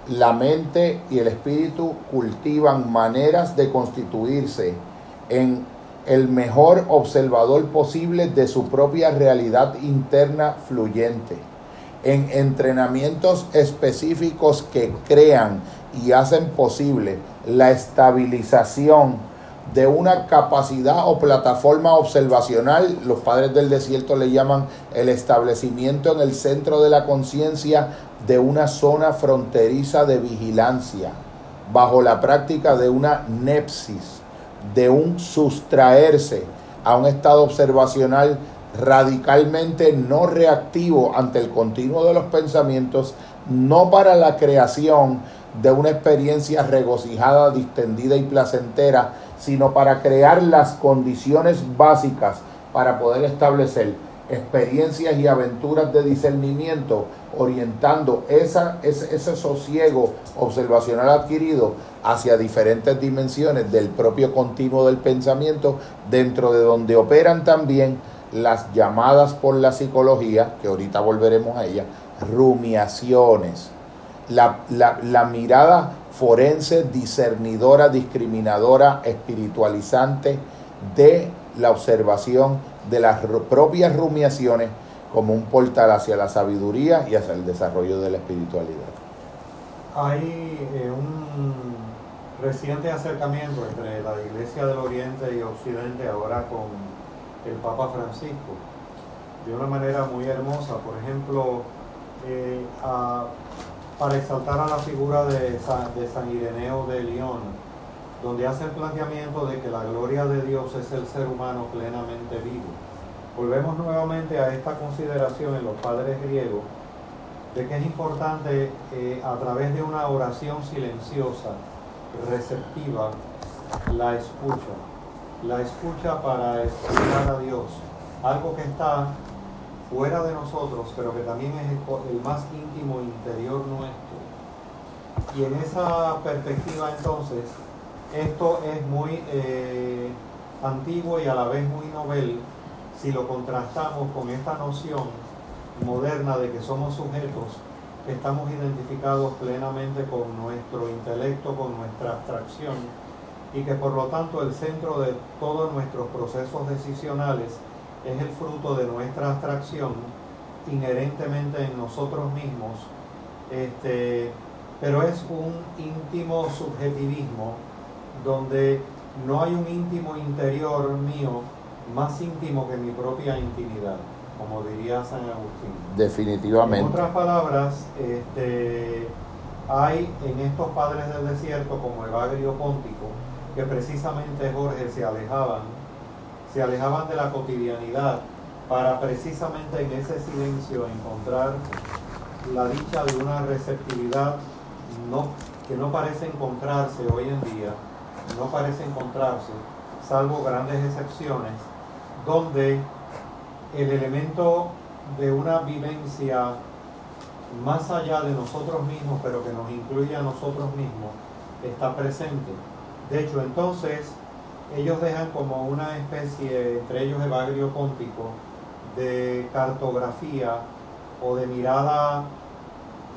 la mente y el espíritu cultivan maneras de constituirse en el mejor observador posible de su propia realidad interna fluyente, en entrenamientos específicos que crean y hacen posible la estabilización de una capacidad o plataforma observacional, los padres del desierto le llaman el establecimiento en el centro de la conciencia de una zona fronteriza de vigilancia, bajo la práctica de una nepsis, de un sustraerse a un estado observacional radicalmente no reactivo ante el continuo de los pensamientos, no para la creación de una experiencia regocijada, distendida y placentera, sino para crear las condiciones básicas para poder establecer experiencias y aventuras de discernimiento, orientando esa, ese, ese sosiego observacional adquirido hacia diferentes dimensiones del propio continuo del pensamiento, dentro de donde operan también las llamadas por la psicología, que ahorita volveremos a ella, rumiaciones. La, la, mirada forense, discernidora, discriminadora, espiritualizante de la observación de las propias rumiaciones como un portal hacia la sabiduría y hacia el desarrollo de la espiritualidad. Hay eh, un reciente acercamiento entre la Iglesia del Oriente y Occidente ahora con el Papa Francisco, de una manera muy hermosa. Por ejemplo, eh, para exaltar a la figura de San, Ireneo de León, donde hace el planteamiento de que la gloria de Dios es el ser humano plenamente vivo. Volvemos nuevamente a esta consideración en los padres griegos de que es importante eh, a través de una oración silenciosa, receptiva, la escucha. La escucha para escuchar a Dios. Algo que está fuera de nosotros, pero que también es el, más íntimo interior nuestro. Y en esa perspectiva entonces, esto es muy eh, antiguo y a la vez muy novel si lo contrastamos con esta noción moderna de que somos sujetos que estamos identificados plenamente con nuestro intelecto, con nuestra abstracción y que por lo tanto el centro de todos nuestros procesos decisionales es el fruto de nuestra abstracción inherentemente en nosotros mismos, este, pero es un íntimo subjetivismo donde no hay un íntimo interior mío más íntimo que mi propia intimidad, como diría San Agustín. Definitivamente. En otras palabras, este, hay en estos padres del desierto como Evagrio Póntico, que precisamente Jorge se alejaban se alejaban de la cotidianidad para precisamente en ese silencio encontrar la dicha de una receptividad que no parece encontrarse hoy en día, no parece encontrarse, salvo grandes excepciones, donde el elemento de una vivencia más allá de nosotros mismos, pero que nos incluye a nosotros mismos, está presente. De hecho, entonces, ellos dejan como una especie, entre ellos Evagrio Póntico, de cartografía o de mirada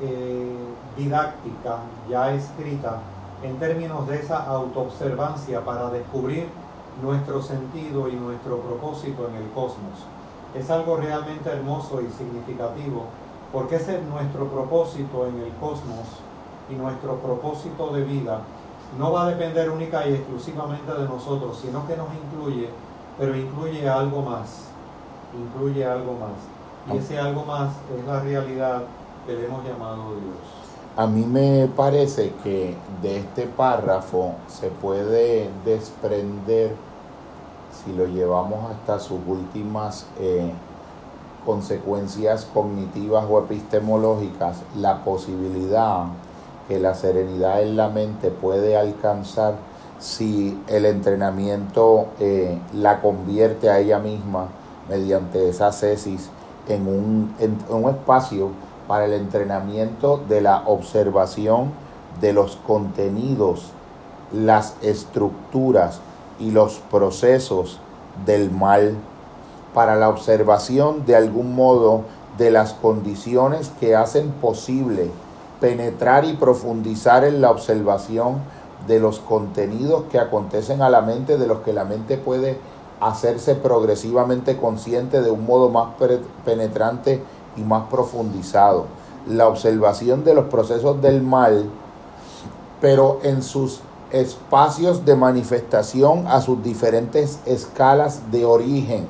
eh, didáctica ya escrita en términos de esa autoobservancia para descubrir nuestro sentido y nuestro propósito en el cosmos. Es algo realmente hermoso y significativo porque ese es nuestro propósito en el cosmos y nuestro propósito de vida no va a depender única y exclusivamente de nosotros, sino que nos incluye, pero incluye algo más, incluye algo más. Y ese algo más es la realidad que le hemos llamado Dios. A mí me parece que de este párrafo se puede desprender, si lo llevamos hasta sus últimas eh, consecuencias cognitivas o epistemológicas, la posibilidad que la serenidad en la mente puede alcanzar si el entrenamiento eh, la convierte a ella misma mediante esa cesis en un, en un espacio para el entrenamiento de la observación de los contenidos, las estructuras y los procesos del mal, para la observación de algún modo de las condiciones que hacen posible penetrar y profundizar en la observación de los contenidos que acontecen a la mente, de los que la mente puede hacerse progresivamente consciente de un modo más penetrante y más profundizado. La observación de los procesos del mal, pero en sus espacios de manifestación a sus diferentes escalas de origen,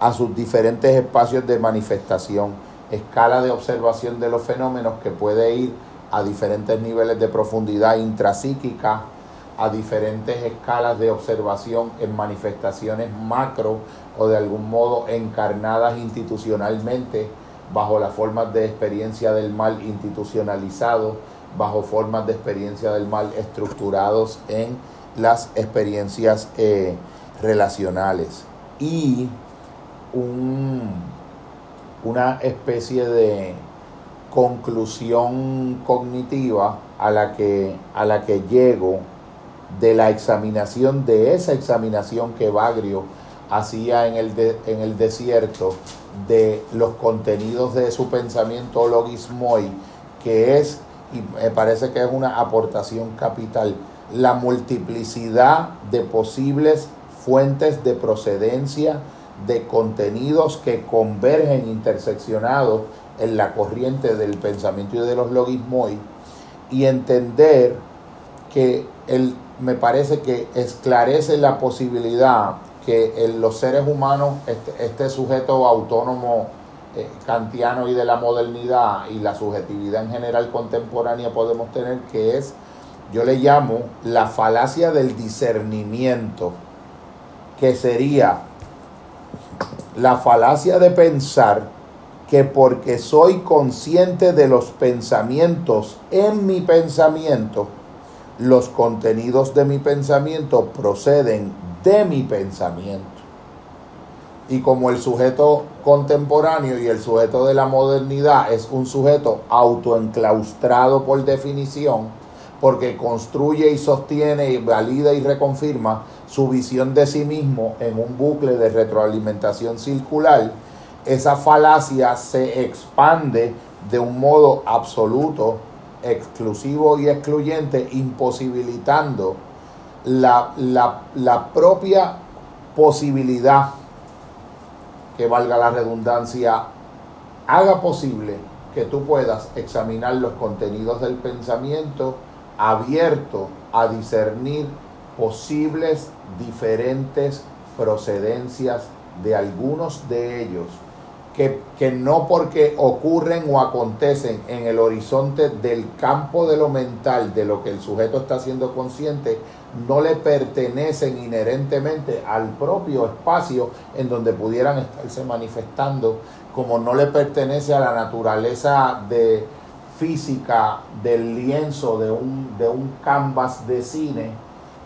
a sus diferentes espacios de manifestación, escala de observación de los fenómenos que puede ir a diferentes niveles de profundidad intrapsíquica, a diferentes escalas de observación en manifestaciones macro o de algún modo encarnadas institucionalmente bajo las formas de experiencia del mal institucionalizado, bajo formas de experiencia del mal estructurados en las experiencias eh, relacionales. Y una especie de conclusión cognitiva a la que, a la que llego de la examinación, de esa examinación que Bagrio hacía en el, en el desierto de los contenidos de su pensamiento logismoi, que es, y me parece que es una aportación capital, la multiplicidad de posibles fuentes de procedencia de contenidos que convergen interseccionados en la corriente del pensamiento y de los logismoi y entender que el, me parece que esclarece la posibilidad que en los seres humanos, este, este sujeto autónomo eh, kantiano y de la modernidad y la subjetividad en general contemporánea podemos tener, que es, yo le llamo la falacia del discernimiento, que sería la falacia de pensar que porque soy consciente de los pensamientos en mi pensamiento, los contenidos de mi pensamiento proceden de mi pensamiento. Y como el sujeto contemporáneo y el sujeto de la modernidad es un sujeto autoenclaustrado por definición, porque construye y sostiene y valida y reconfirma su visión de sí mismo en un bucle de retroalimentación circular, esa falacia se expande de un modo absoluto, exclusivo y excluyente, imposibilitando la, la, propia posibilidad, que valga la redundancia, haga posible que tú puedas examinar los contenidos del pensamiento abierto a discernir posibles diferentes procedencias de algunos de ellos que, no porque ocurren o acontecen en el horizonte del campo de lo mental, de lo que el sujeto está siendo consciente, no le pertenecen inherentemente al propio espacio en donde pudieran estarse manifestando, como no le pertenece a la naturaleza de física del lienzo de un, de un canvas de cine,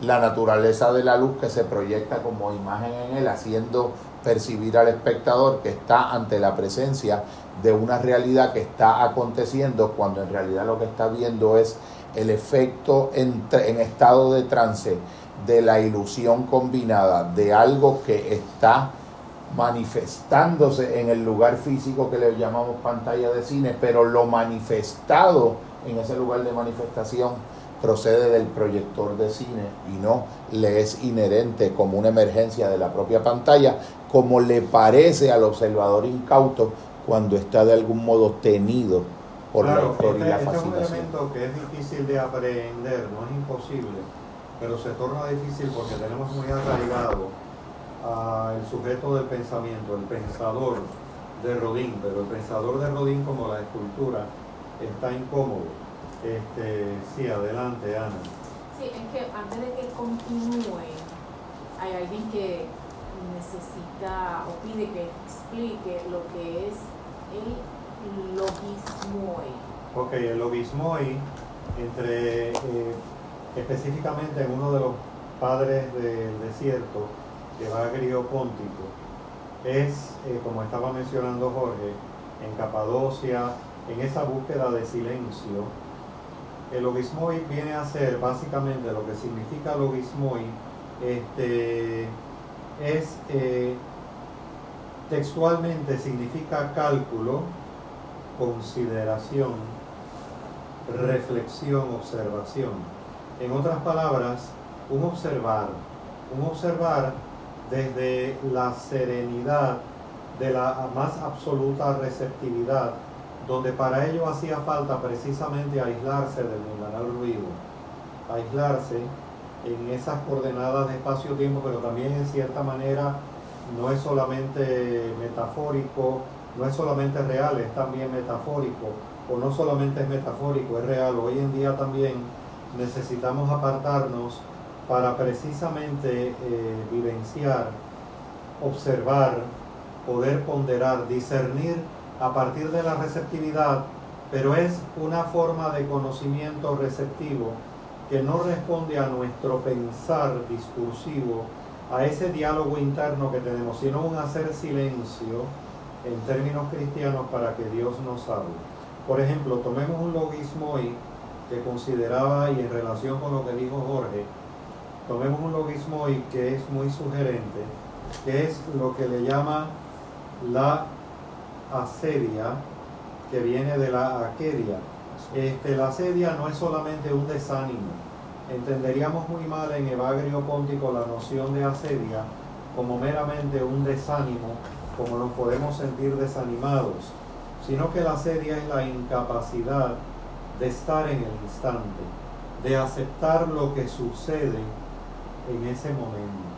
la naturaleza de la luz que se proyecta como imagen en él, haciendo percibir al espectador que está ante la presencia de una realidad que está aconteciendo cuando en realidad lo que está viendo es el efecto en, en estado de trance de la ilusión combinada de algo que está manifestándose en el lugar físico que le llamamos pantalla de cine, pero lo manifestado en ese lugar de manifestación procede del proyector de cine y no le es inherente como una emergencia de la propia pantalla, como le parece al observador incauto cuando está de algún modo tenido por la historia y la fascinación. Este es un elemento que es difícil de aprender, no es imposible, pero se torna difícil porque tenemos muy arraigado al sujeto del pensamiento, el pensador de Rodín, pero el pensador de Rodín como la escultura está incómodo este, sí, adelante, Ana. Sí, es que antes de que continúe, hay alguien que necesita o pide que explique lo que es el logismoi. Ok, el logismoi, entre, eh, específicamente en uno de los padres del desierto, Evagrio Póntico, es, eh, como estaba mencionando Jorge, en Capadocia, en esa búsqueda de silencio, el logismoi viene a ser básicamente lo que significa logismoi, este, es eh, textualmente significa cálculo, consideración, reflexión, observación. En otras palabras, un observar, un observar desde la serenidad de la más absoluta receptividad donde para ello hacía falta precisamente aislarse del mundanal ruido, aislarse en esas coordenadas de espacio-tiempo, pero también en cierta manera no es solamente metafórico, no es solamente real, es también metafórico, o no solamente es metafórico, es real. Hoy en día también necesitamos apartarnos para precisamente eh, vivenciar, observar, poder ponderar, discernir a partir de la receptividad, pero es una forma de conocimiento receptivo que no responde a nuestro pensar discursivo, a ese diálogo interno que tenemos, sino un hacer silencio en términos cristianos para que Dios nos hable. Por ejemplo, tomemos un logismo hoy que consideraba y en relación con lo que dijo Jorge, tomemos un logismo hoy que es muy sugerente, que es lo que le llama la asedia, que viene de la aquedia. Este, la asedia no es solamente un desánimo. Entenderíamos muy mal en Evagrio Póntico la noción de asedia como meramente un desánimo, como nos podemos sentir desanimados, sino que la asedia es la incapacidad de estar en el instante, de aceptar lo que sucede en ese momento.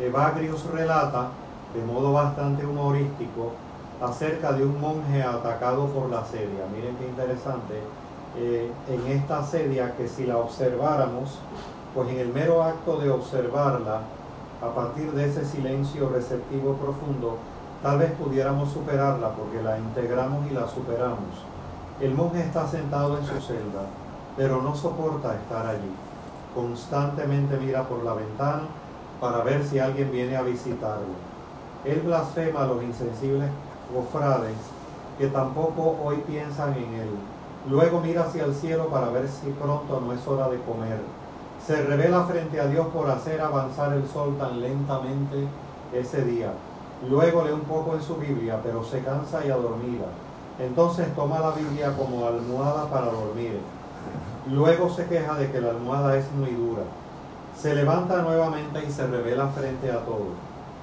Evagrius relata, de modo bastante humorístico, acerca de un monje atacado por la sedia. Miren qué interesante. Eh, en esta sedia que si la observáramos, pues en el mero acto de observarla, a partir de ese silencio receptivo profundo, tal vez pudiéramos superarla porque la integramos y la superamos. El monje está sentado en su celda, pero no soporta estar allí. Constantemente mira por la ventana para ver si alguien viene a visitarlo. Él blasfema a los insensibles cofrades que tampoco hoy piensan en él. Luego mira hacia el cielo para ver si pronto no es hora de comer. Se revela frente a Dios por hacer avanzar el sol tan lentamente ese día. Luego lee un poco en su Biblia, pero se cansa y adormida. Entonces toma la Biblia como almohada para dormir. Luego se queja de que la almohada es muy dura. Se levanta nuevamente y se revela frente a todo.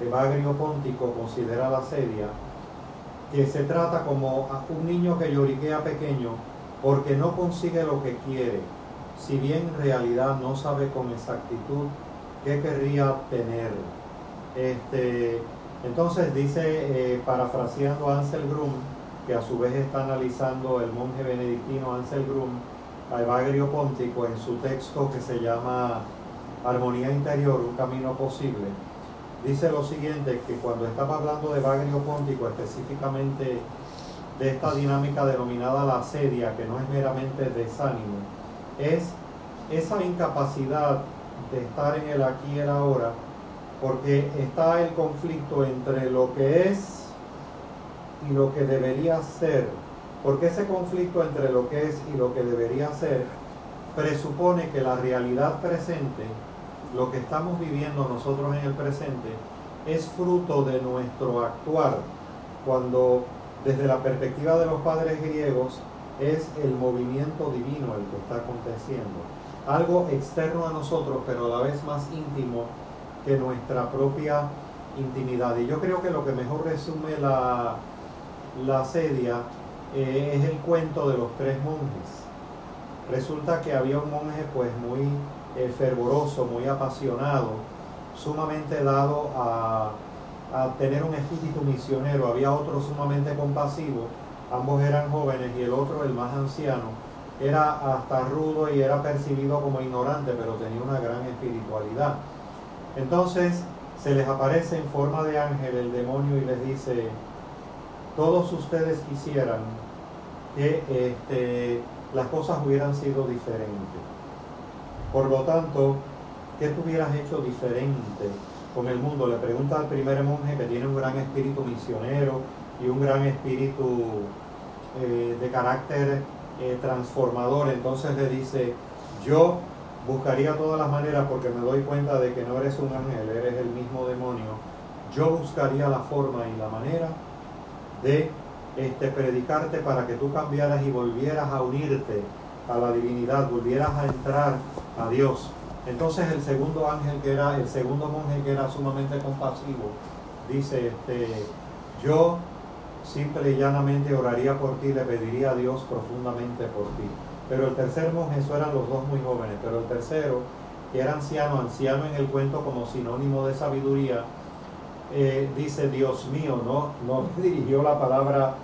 Evagrio Póntico considera la sedia que se trata como un niño que lloriquea pequeño porque no consigue lo que quiere, si bien en realidad no sabe con exactitud qué querría tener. Este, entonces dice, eh, parafraseando a Ansel Grum, que a su vez está analizando el monje benedictino Ansel Grum, a Evagrio Póntico en su texto que se llama Armonía Interior, un camino posible, dice lo siguiente, que cuando estaba hablando de Bagrio Póntico, específicamente de esta dinámica denominada la sedia, que no es meramente desánimo, es esa incapacidad de estar en el aquí y el ahora, porque está el conflicto entre lo que es y lo que debería ser. Porque ese conflicto entre lo que es y lo que debería ser presupone que la realidad presente lo que estamos viviendo nosotros en el presente es fruto de nuestro actuar, cuando desde la perspectiva de los padres griegos es el movimiento divino el que está aconteciendo. Algo externo a nosotros, pero a la vez más íntimo que nuestra propia intimidad. Y yo creo que lo que mejor resume la, la sedia eh, es el cuento de los tres monjes. Resulta que había un monje pues muy eh, fervoroso, muy apasionado, sumamente dado a, tener un espíritu misionero. Había otro sumamente compasivo, ambos eran jóvenes y el otro, el más anciano, era hasta rudo y era percibido como ignorante, pero tenía una gran espiritualidad. Entonces se les aparece en forma de ángel el demonio y les dice, todos ustedes quisieran que este, las cosas hubieran sido diferentes. Por lo tanto, ¿qué tú hubieras hecho diferente con el mundo? Le pregunta al primer monje que tiene un gran espíritu misionero y un gran espíritu eh, de carácter eh, transformador. Entonces le dice, yo buscaría todas las maneras porque me doy cuenta de que no eres un ángel, eres el mismo demonio. Yo buscaría la forma y la manera de este, predicarte para que tú cambiaras y volvieras a unirte a la divinidad, volvieras a entrar a Dios. Entonces el segundo ángel que era, el segundo monje que era sumamente compasivo, dice, este, yo simple y llanamente oraría por ti, le pediría a Dios profundamente por ti. Pero el tercer monje, eso eran los dos muy jóvenes, pero el tercero que era anciano, anciano en el cuento como sinónimo de sabiduría, eh, dice Dios mío, no, no dirigió la palabra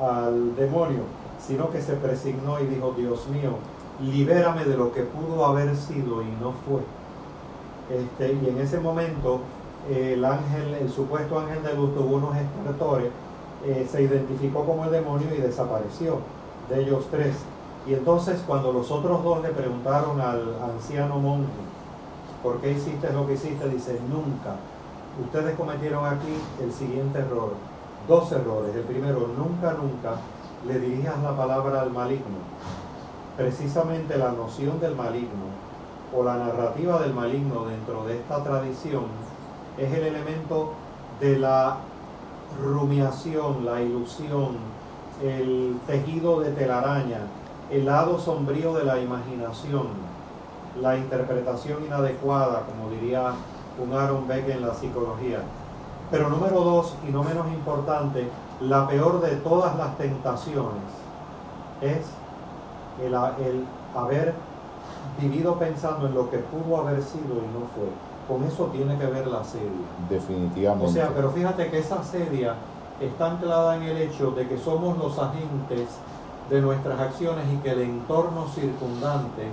al demonio, sino que se presignó y dijo, Dios mío, libérame de lo que pudo haber sido y no fue. Este, y en ese momento el ángel, el supuesto ángel de luz tuvo unos estertores, eh, se identificó como el demonio y desapareció de ellos tres. Y entonces cuando los otros dos le preguntaron al anciano monje, ¿por qué hiciste lo que hiciste? Dice, nunca. Ustedes cometieron aquí el siguiente error, dos errores. El primero, nunca, nunca le dirijas la palabra al maligno. Precisamente la noción del maligno o la narrativa del maligno dentro de esta tradición es el elemento de la rumiación, la ilusión, el tejido de telaraña, el lado sombrío de la imaginación, la interpretación inadecuada, como diría un Aaron Beck en la psicología. Pero número dos, y no menos importante, la peor de todas las tentaciones es el, el haber vivido pensando en lo que pudo haber sido y no fue. Con eso tiene que ver la serie. Definitivamente. O sea, pero fíjate que esa serie está anclada en el hecho de que somos los agentes de nuestras acciones y que el entorno circundante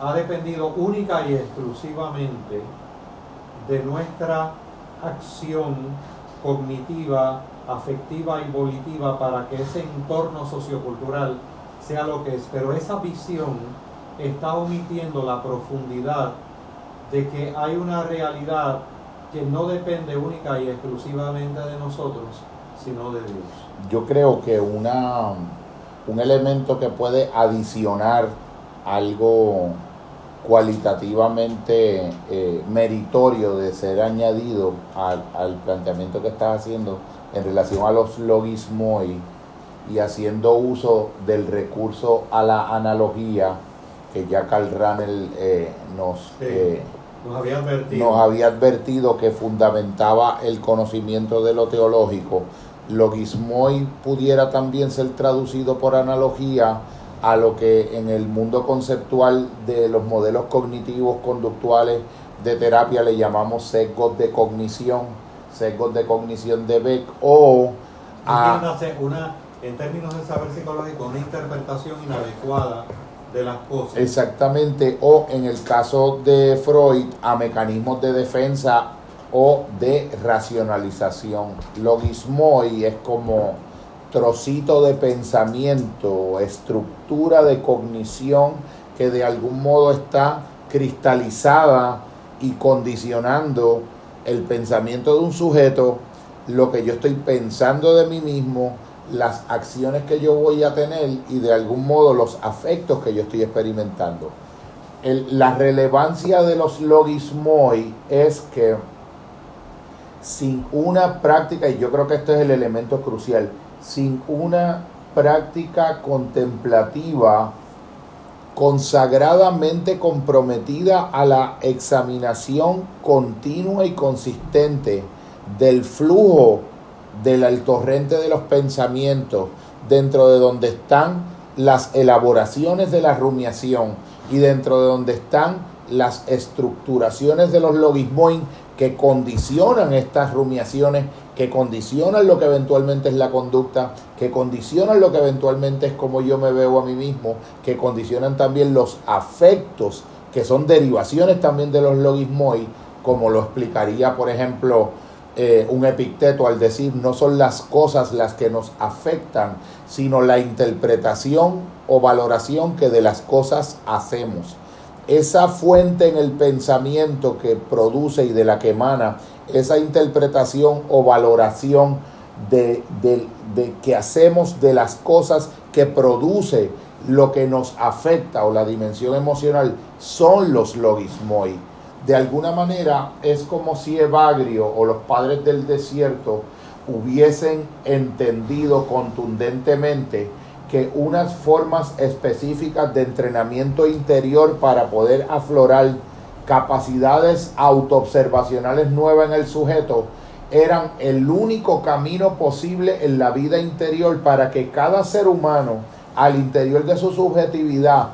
ha dependido única y exclusivamente de nuestra acción cognitiva, afectiva y volitiva para que ese entorno sociocultural sea lo que es. Pero esa visión está omitiendo la profundidad de que hay una realidad que no depende única y exclusivamente de nosotros, sino de Dios. Yo creo que una, un elemento que puede adicionar algo cualitativamente eh, meritorio de ser añadido al, al, planteamiento que estás haciendo en relación a los logismoi y haciendo uso del recurso a la analogía que ya Carl Ranel eh, nos, eh, nos, había advertido. nos había advertido que fundamentaba el conocimiento de lo teológico. Logismoi pudiera también ser traducido por analogía a lo que en el mundo conceptual de los modelos cognitivos conductuales de terapia le llamamos sesgos de cognición, sesgos de cognición de Beck o a, una, en términos de saber psicológico, una interpretación inadecuada de las cosas. Exactamente, o en el caso de Freud, a mecanismos de defensa o de racionalización. Logismoi es como trocito de pensamiento, estructura de cognición que de algún modo está cristalizada y condicionando el pensamiento de un sujeto, lo que yo estoy pensando de mí mismo, las acciones que yo voy a tener y de algún modo los afectos que yo estoy experimentando. la relevancia de los logismoi es que sin una práctica, y yo creo que este es el elemento crucial, sin una práctica contemplativa consagradamente comprometida a la examinación continua y consistente del flujo del torrente de los pensamientos, dentro de donde están las elaboraciones de la rumiación y dentro de donde están las estructuraciones de los logismoin que condicionan estas rumiaciones, que condicionan lo que eventualmente es la conducta, que condicionan lo que eventualmente es como yo me veo a mí mismo, que condicionan también los afectos, que son derivaciones también de los logismoi, como lo explicaría, por ejemplo, eh, un epicteto al decir no son las cosas las que nos afectan, sino la interpretación o valoración que de las cosas hacemos. Esa fuente en el pensamiento que produce y de la que emana esa interpretación o valoración de, de que hacemos de las cosas que produce lo que nos afecta o la dimensión emocional son los logismoi de alguna manera es como si Evagrio o los padres del desierto hubiesen entendido contundentemente que unas formas específicas de entrenamiento interior para poder aflorar capacidades autoobservacionales nuevas en el sujeto eran el único camino posible en la vida interior para que cada ser humano al interior de su subjetividad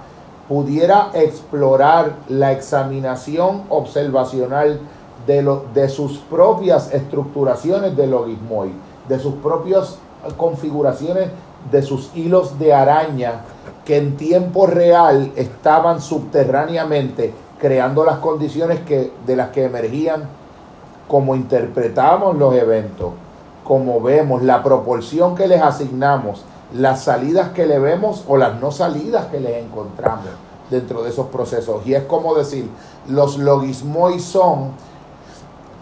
pudiera explorar la examinación observacional de, de sus propias estructuraciones de logismoid, de sus propias configuraciones de sus hilos de araña que en tiempo real estaban subterráneamente creando las condiciones que, de las que emergían como interpretamos los eventos, como vemos, la proporción que les asignamos, las salidas que le vemos o las no salidas que les encontramos dentro de esos procesos. Y es como decir, los logismoi son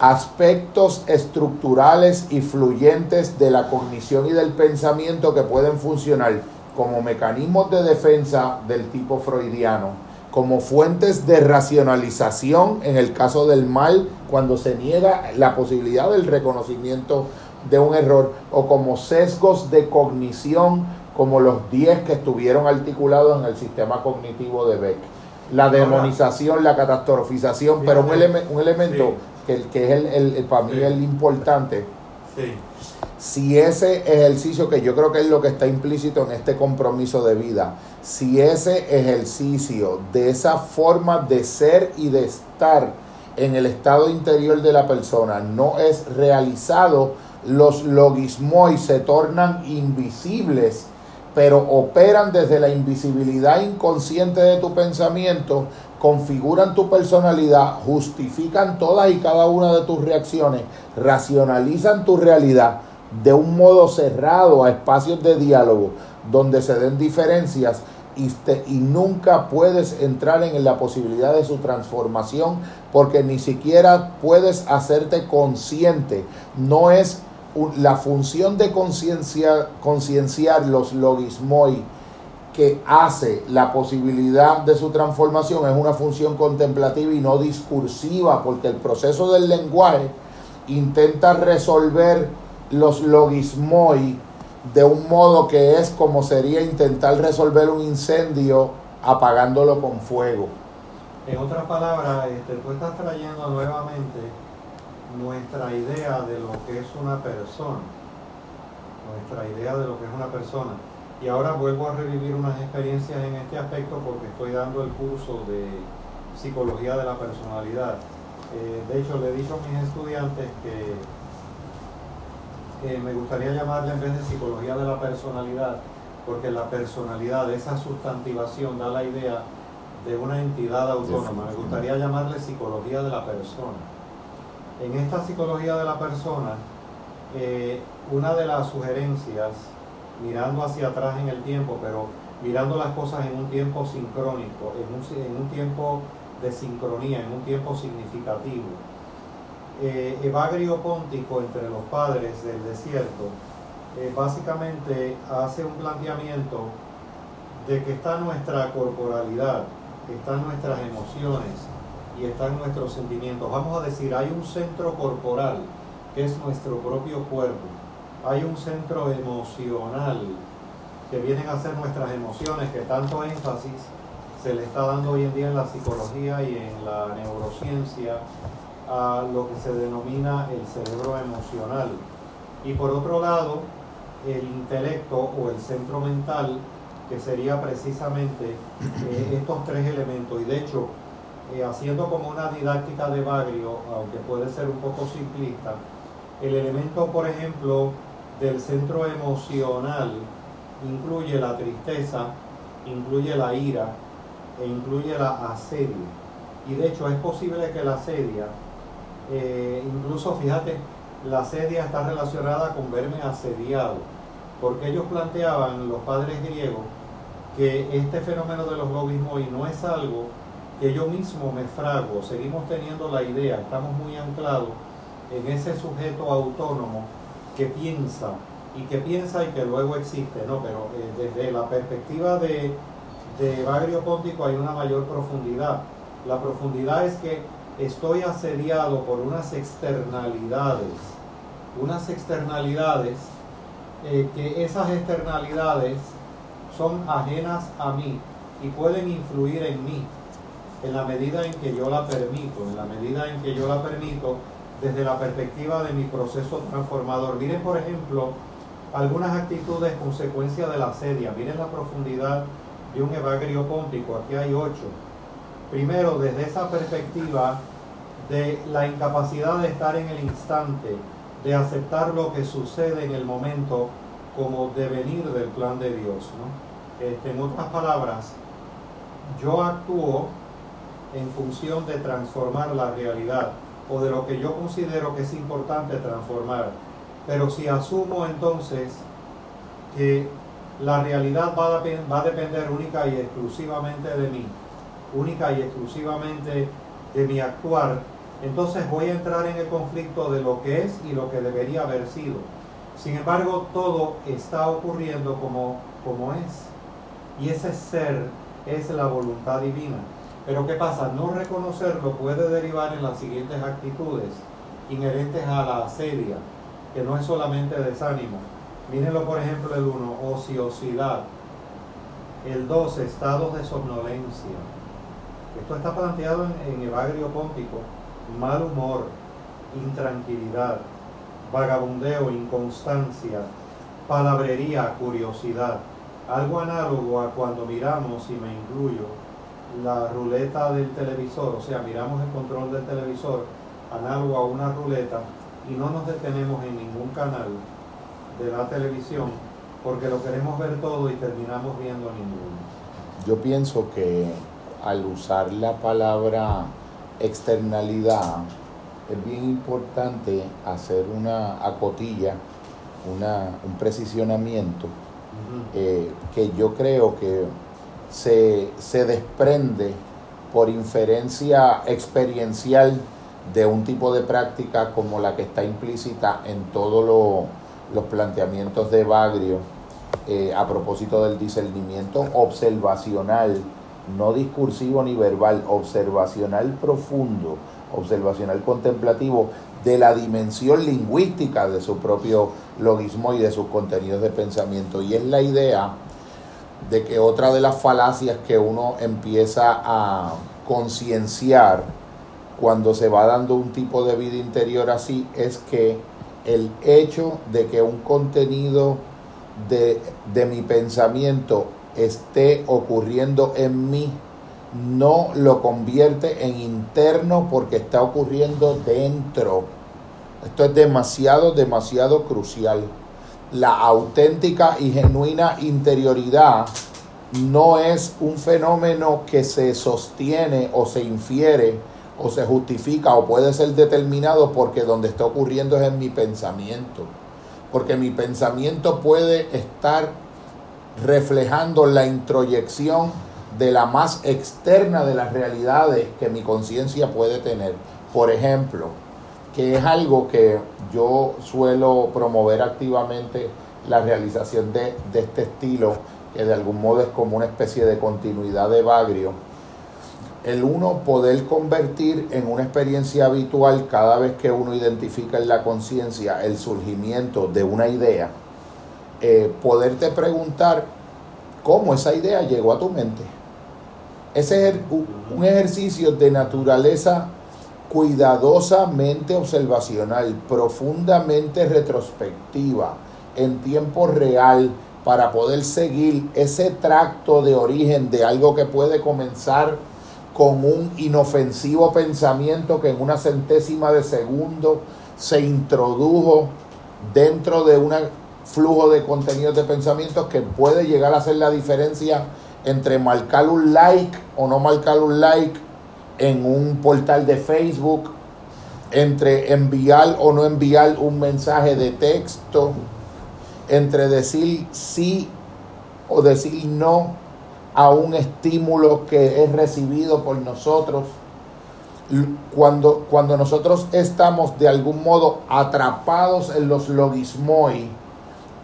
aspectos estructurales y fluyentes de la cognición y del pensamiento que pueden funcionar como mecanismos de defensa del tipo freudiano, como fuentes de racionalización en el caso del mal, cuando se niega la posibilidad del reconocimiento de un error, o como sesgos de cognición, como los 10 que estuvieron articulados en el sistema cognitivo de Beck. La demonización, la catastrofización, pero un, un elemento que, que, es el, el, para mí el importante. Si ese ejercicio, que yo creo que es lo que está implícito en este compromiso de vida, si ese ejercicio de esa forma de ser y de estar en el estado interior de la persona no es realizado, los logismoi se tornan invisibles, pero operan desde la invisibilidad inconsciente de tu pensamiento configuran tu personalidad, justifican todas y cada una de tus reacciones, racionalizan tu realidad de un modo cerrado a espacios de diálogo donde se den diferencias y, y, nunca puedes entrar en la posibilidad de su transformación porque ni siquiera puedes hacerte consciente. No es la función de concienciar los logismoi que hace la posibilidad de su transformación es una función contemplativa y no discursiva, porque el proceso del lenguaje intenta resolver los logismoi de un modo que es como sería intentar resolver un incendio apagándolo con fuego. En otras palabras, este, tú estás trayendo nuevamente nuestra idea de lo que es una persona, nuestra idea de lo que es una persona y ahora vuelvo a revivir unas experiencias en este aspecto porque estoy dando el curso de psicología de la personalidad. Eh, de hecho, le he dicho a mis estudiantes que me gustaría llamarle en vez de psicología de la personalidad, porque la personalidad, esa sustantivación da la idea de una entidad autónoma. Me gustaría llamarle psicología de la persona. En esta psicología de la persona, eh, una de las sugerencias mirando hacia atrás en el tiempo, pero mirando las cosas en un tiempo sincrónico, en un, tiempo de sincronía, en un tiempo significativo. Eh, Evagrio Póntico, entre los padres del desierto, eh, básicamente hace un planteamiento de que está nuestra corporalidad, están nuestras emociones y están nuestros sentimientos. Vamos a decir, hay un centro corporal que es nuestro propio cuerpo hay un centro emocional que vienen a ser nuestras emociones, que tanto énfasis se le está dando hoy en día en la psicología y en la neurociencia a lo que se denomina el cerebro emocional. Y por otro lado, el intelecto o el centro mental, que sería precisamente eh, estos tres elementos. Y de hecho, eh, haciendo como una didáctica de Bagrio, aunque puede ser un poco simplista, el elemento, por ejemplo, del centro emocional incluye la tristeza, incluye la ira e incluye la asedia. Y de hecho es posible que la asedia, eh, incluso fíjate, la asedia está relacionada con verme asediado, porque ellos planteaban, los padres griegos, que este fenómeno de los y no es algo que yo mismo me frago, seguimos teniendo la idea, estamos muy anclados en ese sujeto autónomo que piensa y que piensa y que luego existe, ¿no? Pero eh, desde la perspectiva de, de Bagrio Póntico hay una mayor profundidad. La profundidad es que estoy asediado por unas externalidades, unas externalidades eh, que esas externalidades son ajenas a mí y pueden influir en mí en la medida en que yo la permito, en la medida en que yo la permito desde la perspectiva de mi proceso transformador. Miren, por ejemplo, algunas actitudes consecuencia de la sedia. Miren la profundidad de un evagrio póntico, aquí hay ocho. Primero, desde esa perspectiva de la incapacidad de estar en el instante, de aceptar lo que sucede en el momento como devenir del plan de Dios. Este, en otras palabras, yo actúo en función de transformar la realidad o de lo que yo considero que es importante transformar. Pero si asumo entonces que la realidad va a, depender única y exclusivamente de mí, única y exclusivamente de mi actuar, entonces voy a entrar en el conflicto de lo que es y lo que debería haber sido. Sin embargo, todo está ocurriendo como, como es. Y ese ser es la voluntad divina. Pero ¿qué pasa? No reconocerlo puede derivar en las siguientes actitudes inherentes a la asedia, que no es solamente desánimo. Mírenlo por ejemplo el 1, ociosidad. El 2, estados de somnolencia. Esto está planteado en, en Evagrio Póntico. Mal humor, intranquilidad, vagabundeo, inconstancia, palabrería, curiosidad. Algo análogo a cuando miramos, y me incluyo, la ruleta del televisor, o sea, miramos el control del televisor análogo a una ruleta y no nos detenemos en ningún canal de la televisión porque lo queremos ver todo y terminamos viendo ninguno. Yo pienso que al usar la palabra externalidad es bien importante hacer una acotilla, una, un precisionamiento eh, que yo creo que se, se desprende por inferencia experiencial de un tipo de práctica como la que está implícita en todos los planteamientos de Bagrio eh, a propósito del discernimiento observacional, no discursivo ni verbal, observacional profundo, observacional contemplativo de la dimensión lingüística de su propio logismo y de sus contenidos de pensamiento. Y es la idea de que otra de las falacias que uno empieza a concienciar cuando se va dando un tipo de vida interior así es que el hecho de que un contenido de, de mi pensamiento esté ocurriendo en mí no lo convierte en interno porque está ocurriendo dentro. Esto es demasiado, demasiado crucial la auténtica y genuina interioridad no es un fenómeno que se sostiene o se infiere o se justifica o puede ser determinado porque donde está ocurriendo es en mi pensamiento. Porque mi pensamiento puede estar reflejando la introyección de la más externa de las realidades que mi conciencia puede tener. Por ejemplo, que es algo que yo suelo promover activamente la realización de, este estilo, que de algún modo es como una especie de continuidad de Bagrio. El uno poder convertir en una experiencia habitual cada vez que uno identifica en la conciencia el surgimiento de una idea, eh, poderte preguntar cómo esa idea llegó a tu mente. Ese es un ejercicio de naturaleza cuidadosamente observacional, profundamente retrospectiva, en tiempo real, para poder seguir ese tracto de origen de algo que puede comenzar con un inofensivo pensamiento que en una centésima de segundo se introdujo dentro de un flujo de contenidos de pensamientos que puede llegar a hacer la diferencia entre marcar un like o no marcar un like en un portal de Facebook, entre enviar o no enviar un mensaje de texto, entre decir sí o decir no a un estímulo que es recibido por nosotros. Cuando, cuando nosotros estamos de algún modo atrapados en los logismoi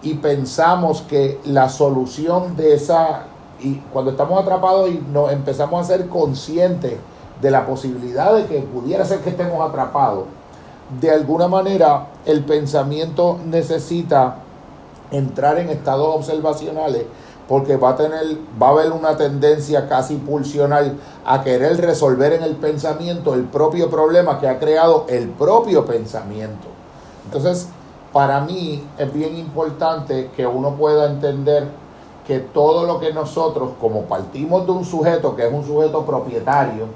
y pensamos que la solución de esa, y cuando estamos atrapados y nos empezamos a ser conscientes de la posibilidad de que pudiera ser que estemos atrapados, de alguna manera el pensamiento necesita entrar en estados observacionales porque va a tener va a haber una tendencia casi pulsional a querer resolver en el pensamiento el propio problema que ha creado el propio pensamiento. Entonces, para mí es bien importante que uno pueda entender que todo lo que nosotros, como partimos de un sujeto que es un sujeto propietario,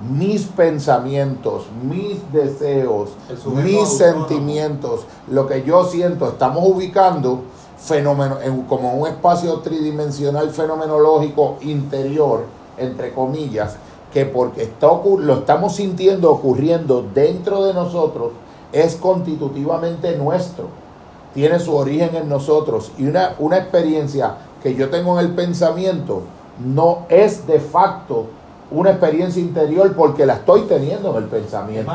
mis pensamientos, mis deseos, mis sentimientos, lo que yo siento, estamos ubicando fenómeno, como un espacio tridimensional fenomenológico interior, entre comillas, que porque está lo estamos sintiendo ocurriendo dentro de nosotros, es constitutivamente nuestro, tiene su origen en nosotros. Y una, una experiencia que yo tengo en el pensamiento no es de facto una experiencia interior porque la estoy teniendo en el pensamiento.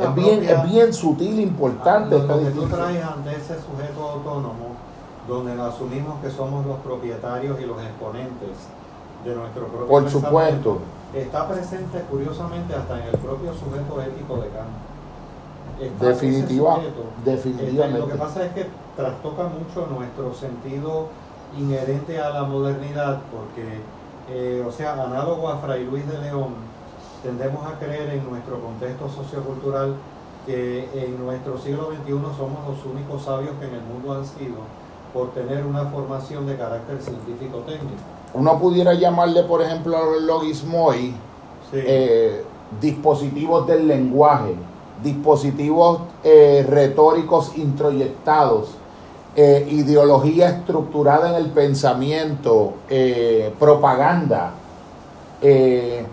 es, bien, es bien sutil, importante. Lo, que tú traes ante ese sujeto autónomo, donde asumimos que somos los propietarios y los exponentes de nuestro propio Por supuesto. Está presente curiosamente hasta en el propio sujeto ético de Kant. Definitiva, definitivamente. Este, lo que pasa es que trastoca mucho nuestro sentido inherente a la modernidad, porque, eh, o sea, análogo a Fray Luis de León, tendemos a creer en nuestro contexto sociocultural que en nuestro siglo XXI somos los únicos sabios que en el mundo han sido por tener una formación de carácter científico-técnico. Uno pudiera llamarle, por ejemplo, a logismoi eh, dispositivos del lenguaje, dispositivos eh, retóricos introyectados eh, ideología estructurada en el pensamiento, eh, propaganda, eh,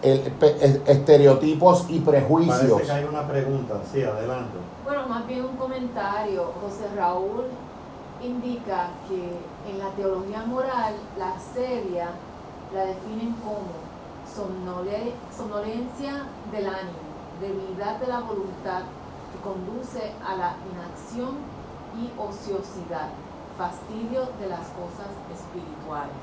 estereotipos y prejuicios. Parece que hay una pregunta, sí, adelante. Bueno, más bien un comentario. José Raúl indica que en la teología moral la seria la definen como somnolencia del ánimo, debilidad de la voluntad que conduce a la inacción y ociosidad, fastidio de las cosas espirituales.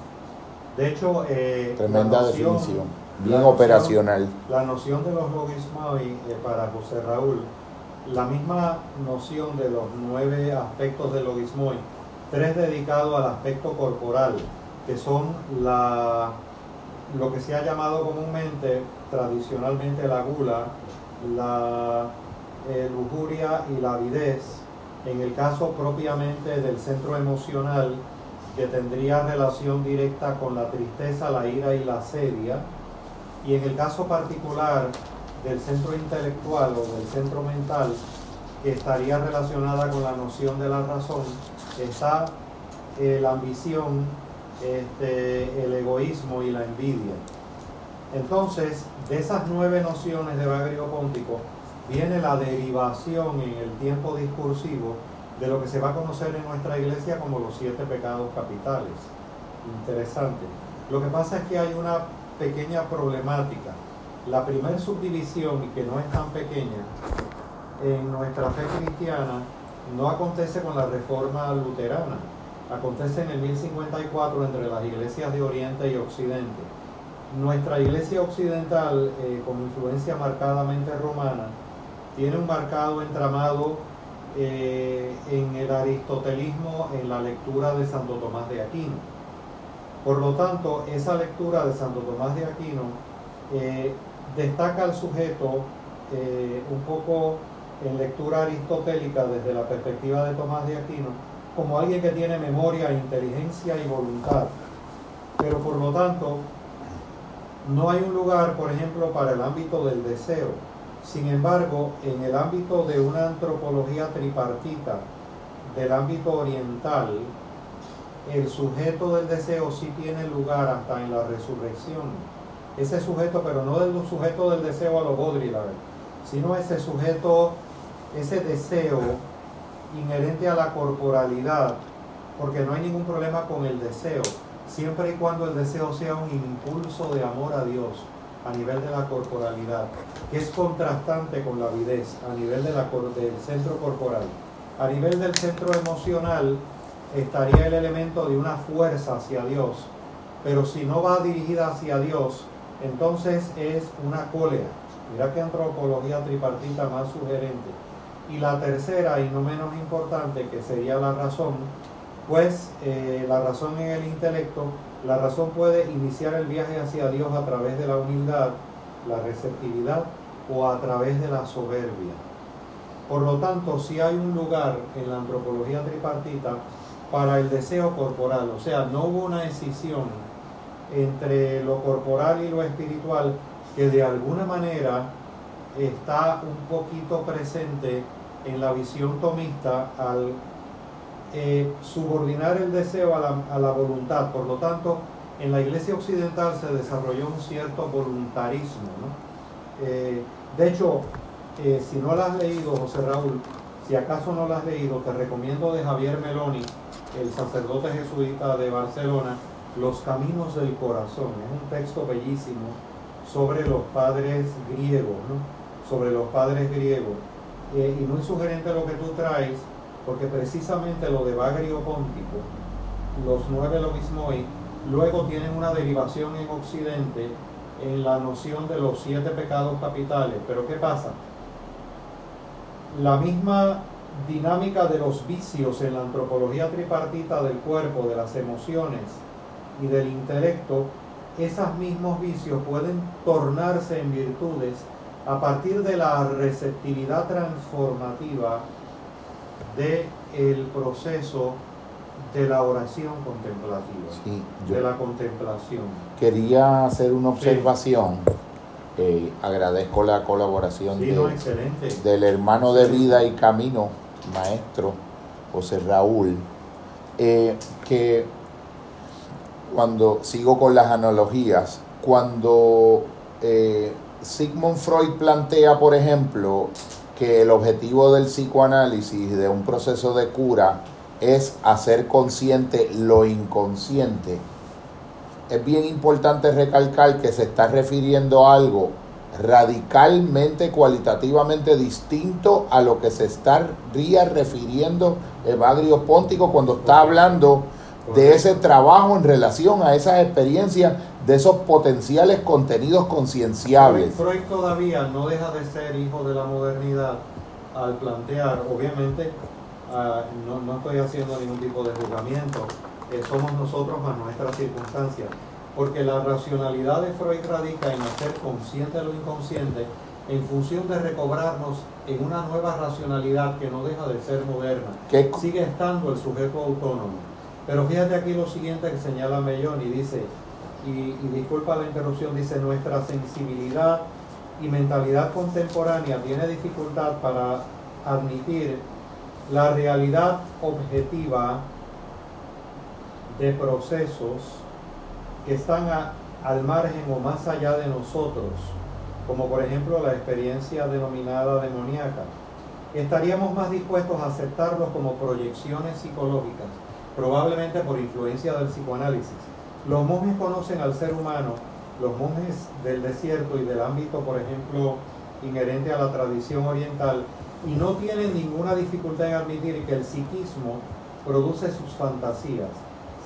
De hecho, eh, tremenda definición, bien operacional. La noción de los logismoi eh, para José Raúl, la misma noción de los nueve aspectos del logismoi, tres dedicados al aspecto corporal, que son la, lo que se ha llamado comúnmente, tradicionalmente la gula, la eh, lujuria y la avidez, en el caso propiamente del centro emocional, que tendría relación directa con la tristeza, la ira y la sedia, y en el caso particular del centro intelectual o del centro mental, que estaría relacionada con la noción de la razón, está eh, la ambición, este, el egoísmo y la envidia. Entonces, de esas nueve nociones de Bagrio Póntico, viene la derivación en el tiempo discursivo de lo que se va a conocer en nuestra iglesia como los siete pecados capitales. Interesante. Lo que pasa es que hay una pequeña problemática. La primera subdivisión, que no es tan pequeña, en nuestra fe cristiana no acontece con la reforma luterana, acontece en el 1054 entre las iglesias de Oriente y Occidente. Nuestra iglesia occidental, eh, con influencia marcadamente romana, tiene un marcado entramado eh, en el aristotelismo en la lectura de Santo Tomás de Aquino. Por lo tanto, esa lectura de Santo Tomás de Aquino eh, destaca al sujeto eh, un poco en lectura aristotélica desde la perspectiva de Tomás de Aquino como alguien que tiene memoria, inteligencia y voluntad. Pero por lo tanto, no hay un lugar, por ejemplo, para el ámbito del deseo sin embargo, en el ámbito de una antropología tripartita, del ámbito oriental, el sujeto del deseo sí tiene lugar hasta en la resurrección. Ese sujeto, pero no del sujeto del deseo a lo Baudrillard, sino ese sujeto, ese deseo inherente a la corporalidad, porque no hay ningún problema con el deseo, siempre y cuando el deseo sea un impulso de amor a Dios a nivel de la corporalidad, que es contrastante con la avidez a nivel de la, del centro corporal. A nivel del centro emocional estaría el elemento de una fuerza hacia Dios, pero si no va dirigida hacia Dios, entonces es una cólera. Mira qué antropología tripartita más sugerente. Y la tercera, y no menos importante, que sería la razón, pues eh, la razón en el intelecto la razón puede iniciar el viaje hacia Dios a través de la humildad, la receptividad o a través de la soberbia. Por lo tanto, si hay un lugar en la antropología tripartita para el deseo corporal. O sea, no hubo una decisión entre lo corporal y lo espiritual que de alguna manera está un poquito presente en la visión tomista al eh, subordinar el deseo a la, a la, voluntad. Por lo tanto, en la iglesia occidental se desarrolló un cierto voluntarismo. ¿no? Eh, de hecho, eh, si no la has leído, José Raúl, si acaso no la has leído, te recomiendo de Javier Meloni, el sacerdote jesuita de Barcelona, Los Caminos del Corazón. Es un texto bellísimo sobre los padres griegos, ¿no? sobre los padres griegos. Eh, y muy sugerente lo que tú traes, porque precisamente lo de Bagrio Póntico, los nueve lo mismo hoy, luego tienen una derivación en Occidente en la noción de los siete pecados capitales. Pero ¿qué pasa? La misma dinámica de los vicios en la antropología tripartita del cuerpo, de las emociones y del intelecto, esos mismos vicios pueden tornarse en virtudes a partir de la receptividad transformativa del el proceso de la oración contemplativa, Sí, de la contemplación. quería hacer una observación. Eh, agradezco la colaboración Sí, de, no, excelente. del hermano de vida y camino, maestro José Raúl, eh, que cuando sigo con las analogías, cuando eh, Sigmund Freud plantea, por ejemplo, que el objetivo del psicoanálisis, de un proceso de cura, es hacer consciente lo inconsciente, es bien importante recalcar que se está refiriendo a algo radicalmente, cualitativamente distinto a lo que se estaría refiriendo Evagrio Póntico cuando está hablando de ese trabajo en relación a esas experiencias, de esos potenciales contenidos concienciables. Freud todavía no deja de ser hijo de la modernidad al plantear, obviamente, ah, no, no estoy haciendo ningún tipo de juzgamiento, eh, somos nosotros a nuestras circunstancias, porque la racionalidad de Freud radica en hacer consciente lo inconsciente en función de recobrarnos en una nueva racionalidad que no deja de ser moderna. ¿Qué- Sigue estando el sujeto autónomo. Pero fíjate aquí lo siguiente que señala Mellón y dice, y, disculpa la interrupción, dice, nuestra sensibilidad y mentalidad contemporánea tiene dificultad para admitir la realidad objetiva de procesos que están al margen o más allá de nosotros, como por ejemplo la experiencia denominada demoníaca. Estaríamos más dispuestos a aceptarlos como proyecciones psicológicas, probablemente por influencia del psicoanálisis. Los monjes conocen al ser humano, los monjes del desierto y del ámbito, por ejemplo, inherente a la tradición oriental, y no tienen ninguna dificultad en admitir que el psiquismo produce sus fantasías.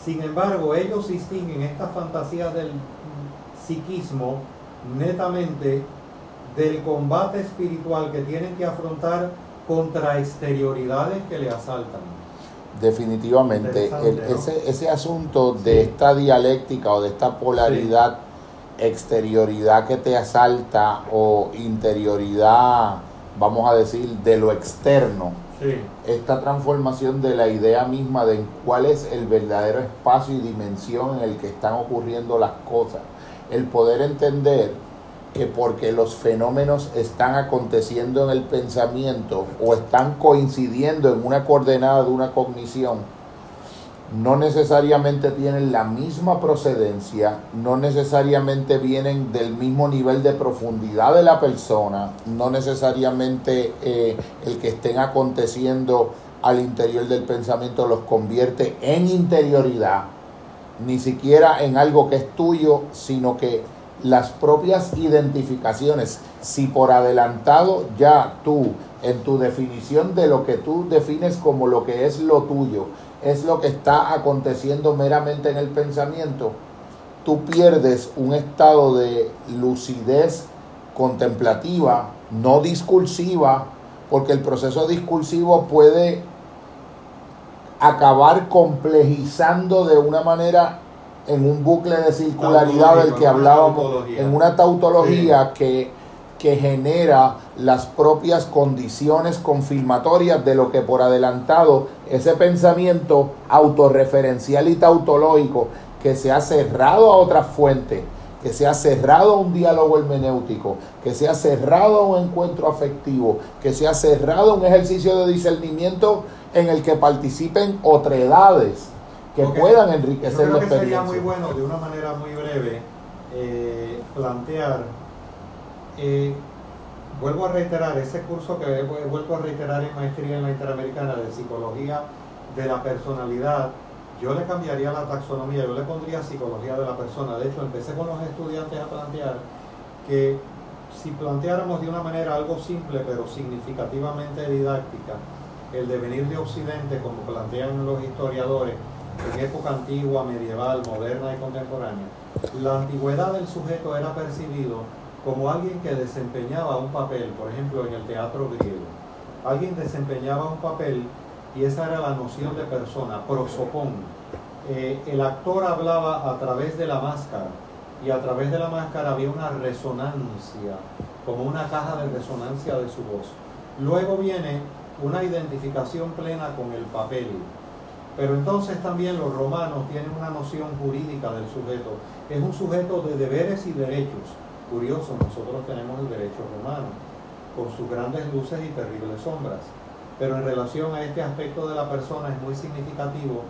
Sin embargo, ellos distinguen estas fantasías del psiquismo netamente del combate espiritual que tienen que afrontar contra exterioridades que le asaltan. Definitivamente, ese, ese asunto de Sí. esta dialéctica o de esta polaridad, exterioridad que te asalta o interioridad, vamos a decir, de lo externo, Sí, esta transformación de la idea misma de cuál es el verdadero espacio y dimensión en el que están ocurriendo las cosas. El poder entender que porque los fenómenos están aconteciendo en el pensamiento o están coincidiendo en una coordenada de una cognición, no necesariamente tienen la misma procedencia, no necesariamente vienen del mismo nivel de profundidad de la persona, no necesariamente eh, el que estén aconteciendo al interior del pensamiento los convierte en interioridad, ni siquiera en algo que es tuyo, sino que las propias identificaciones, si por adelantado ya tú, en tu definición de lo que tú defines como lo que es lo tuyo, es lo que está aconteciendo meramente en el pensamiento, tú pierdes un estado de lucidez contemplativa, no discursiva, porque el proceso discursivo puede acabar complejizando de una manera en un bucle de circularidad del que Tautológico, en una hablábamos, tautología. en una tautología que que genera las propias condiciones confirmatorias de lo que por adelantado ese pensamiento autorreferencial y tautológico que se ha cerrado a otras fuentes, que se ha cerrado a un diálogo hermenéutico, que se ha cerrado a un encuentro afectivo, que se ha cerrado a un ejercicio de discernimiento en el que participen otredades que puedan enriquecer yo creo que Sería muy bueno, de una manera muy breve, eh, plantear eh, vuelvo a reiterar, ese curso que he vuelto a reiterar en maestría en la Interamericana de Psicología de la Personalidad, yo le cambiaría la taxonomía, yo le pondría psicología de la persona. De hecho, empecé con los estudiantes a plantear que si planteáramos de una manera algo simple pero significativamente didáctica, el devenir de Occidente, como plantean los historiadores, en época antigua, medieval, moderna y contemporánea, la antigüedad del sujeto era percibido como alguien que desempeñaba un papel, por ejemplo, en el teatro griego. Alguien desempeñaba un papel y esa era la noción de persona, prosopón. Eh, el actor hablaba a través de la máscara y a través de la máscara había una resonancia, como una caja de resonancia de su voz. Luego viene una identificación plena con el papel. Pero entonces también los romanos tienen una noción jurídica del sujeto. Es un sujeto de deberes y derechos curioso, nosotros tenemos el derecho romano, con sus grandes luces y terribles sombras. Pero en relación a este aspecto de la persona es muy significativo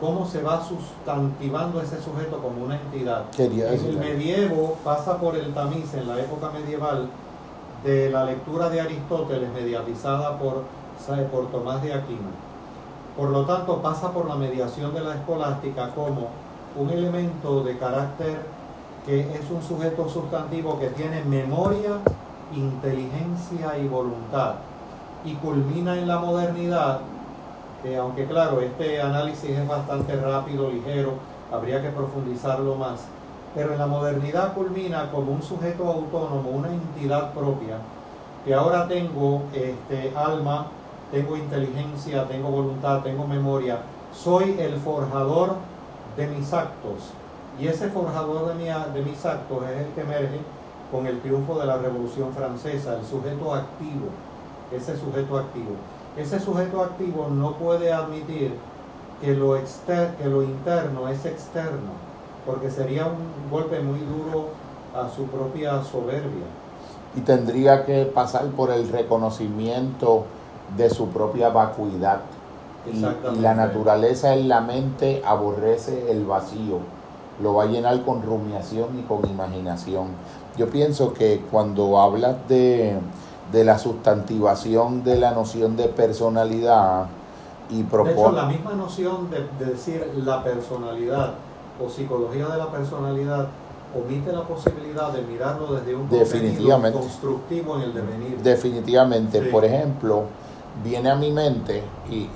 cómo se va sustantivando ese sujeto como una entidad. En el medievo pasa por el tamiz en la época medieval de la lectura de Aristóteles mediatizada por, por Tomás de Aquino. Por lo tanto, pasa por la mediación de la escolástica como un elemento de carácter que es un sujeto sustantivo que tiene memoria, inteligencia y voluntad. Y culmina en la modernidad, que aunque claro, este análisis es bastante rápido, ligero, habría que profundizarlo más, pero en la modernidad culmina como un sujeto autónomo, una entidad propia, que ahora tengo este, alma, tengo inteligencia, tengo voluntad, tengo memoria, soy el forjador de mis actos, y ese forjador de, mis actos es el que emerge con el triunfo de la Revolución Francesa, el sujeto activo, ese sujeto activo. Ese sujeto activo no puede admitir que lo, que lo interno es externo, porque sería un golpe muy duro a su propia soberbia. Y tendría que pasar por el reconocimiento de su propia vacuidad. Y, y la naturaleza en la mente aborrece el vacío lo va a llenar con rumiación y con imaginación. Yo pienso que cuando hablas de, la sustantivación de la noción de personalidad y propone... De hecho, la misma noción de, decir la personalidad o psicología de la personalidad omite la posibilidad de mirarlo desde un definitivamente constructivo en el devenir. Definitivamente, por ejemplo, viene a mi mente y,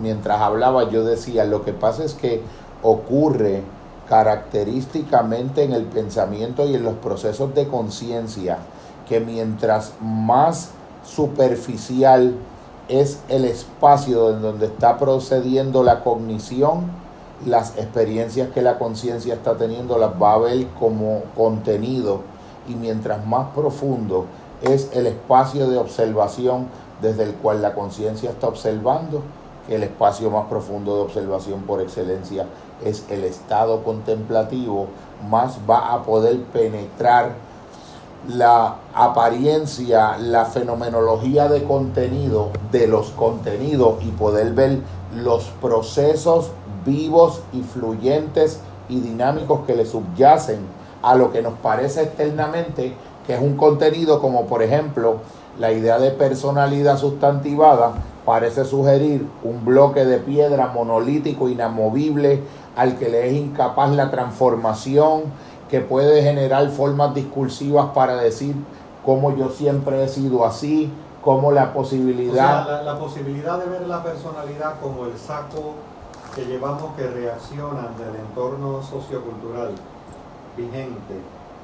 mientras hablaba yo decía, lo que pasa es que ocurre característicamente en el pensamiento y en los procesos de conciencia, que mientras más superficial es el espacio en donde está procediendo la cognición, las experiencias que la conciencia está teniendo las va a ver como contenido y mientras más profundo es el espacio de observación desde el cual la conciencia está observando, el espacio más profundo de observación por excelencia es el estado contemplativo, más va a poder penetrar la apariencia, la fenomenología de contenido de los contenidos y poder ver los procesos vivos y fluyentes y dinámicos que le subyacen a lo que nos parece externamente que es un contenido como por ejemplo la idea de personalidad sustantivada parece sugerir un bloque de piedra monolítico inamovible al que le es incapaz la transformación, que puede generar formas discursivas para decir cómo yo siempre he sido así, como la posibilidad... la, posibilidad de ver la personalidad como el saco que llevamos que reacciona del entorno sociocultural vigente,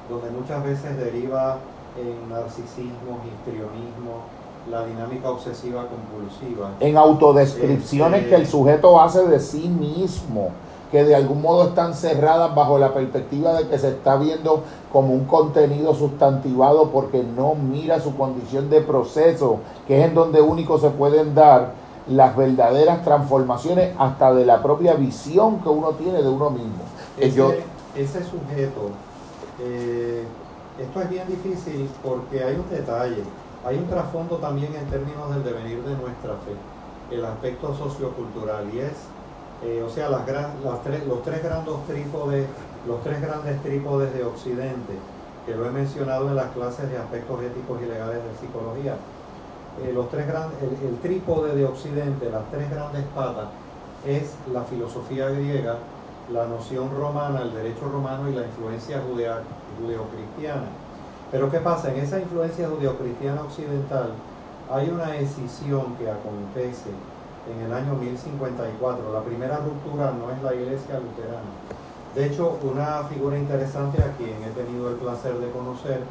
donde muchas veces deriva en narcisismo, histrionismo, la dinámica obsesiva compulsiva. En autodescripciones que el sujeto hace de sí mismo que de algún modo están cerradas bajo la perspectiva de que se está viendo como un contenido sustantivado porque no mira su condición de proceso, que es en donde único se pueden dar las verdaderas transformaciones hasta de la propia visión que uno tiene de uno mismo. Ese, ese sujeto, eh, esto es bien difícil porque hay un detalle, hay un trasfondo también en términos del devenir de nuestra fe, el aspecto sociocultural y es eh, o sea, las, tres, los, tres grandes trípodes, los tres grandes trípodes de Occidente, que lo he mencionado en las clases de aspectos éticos y legales de psicología. Eh, los tres grandes, el, trípode de Occidente, las tres grandes patas, es la filosofía griega, la noción romana, el derecho romano y la influencia judeocristiana. Pero ¿qué pasa? En esa influencia judeocristiana occidental hay una escisión que acontece en el año 1054. La primera ruptura no es la iglesia luterana. De hecho, una figura interesante a quien he tenido el placer de conocer,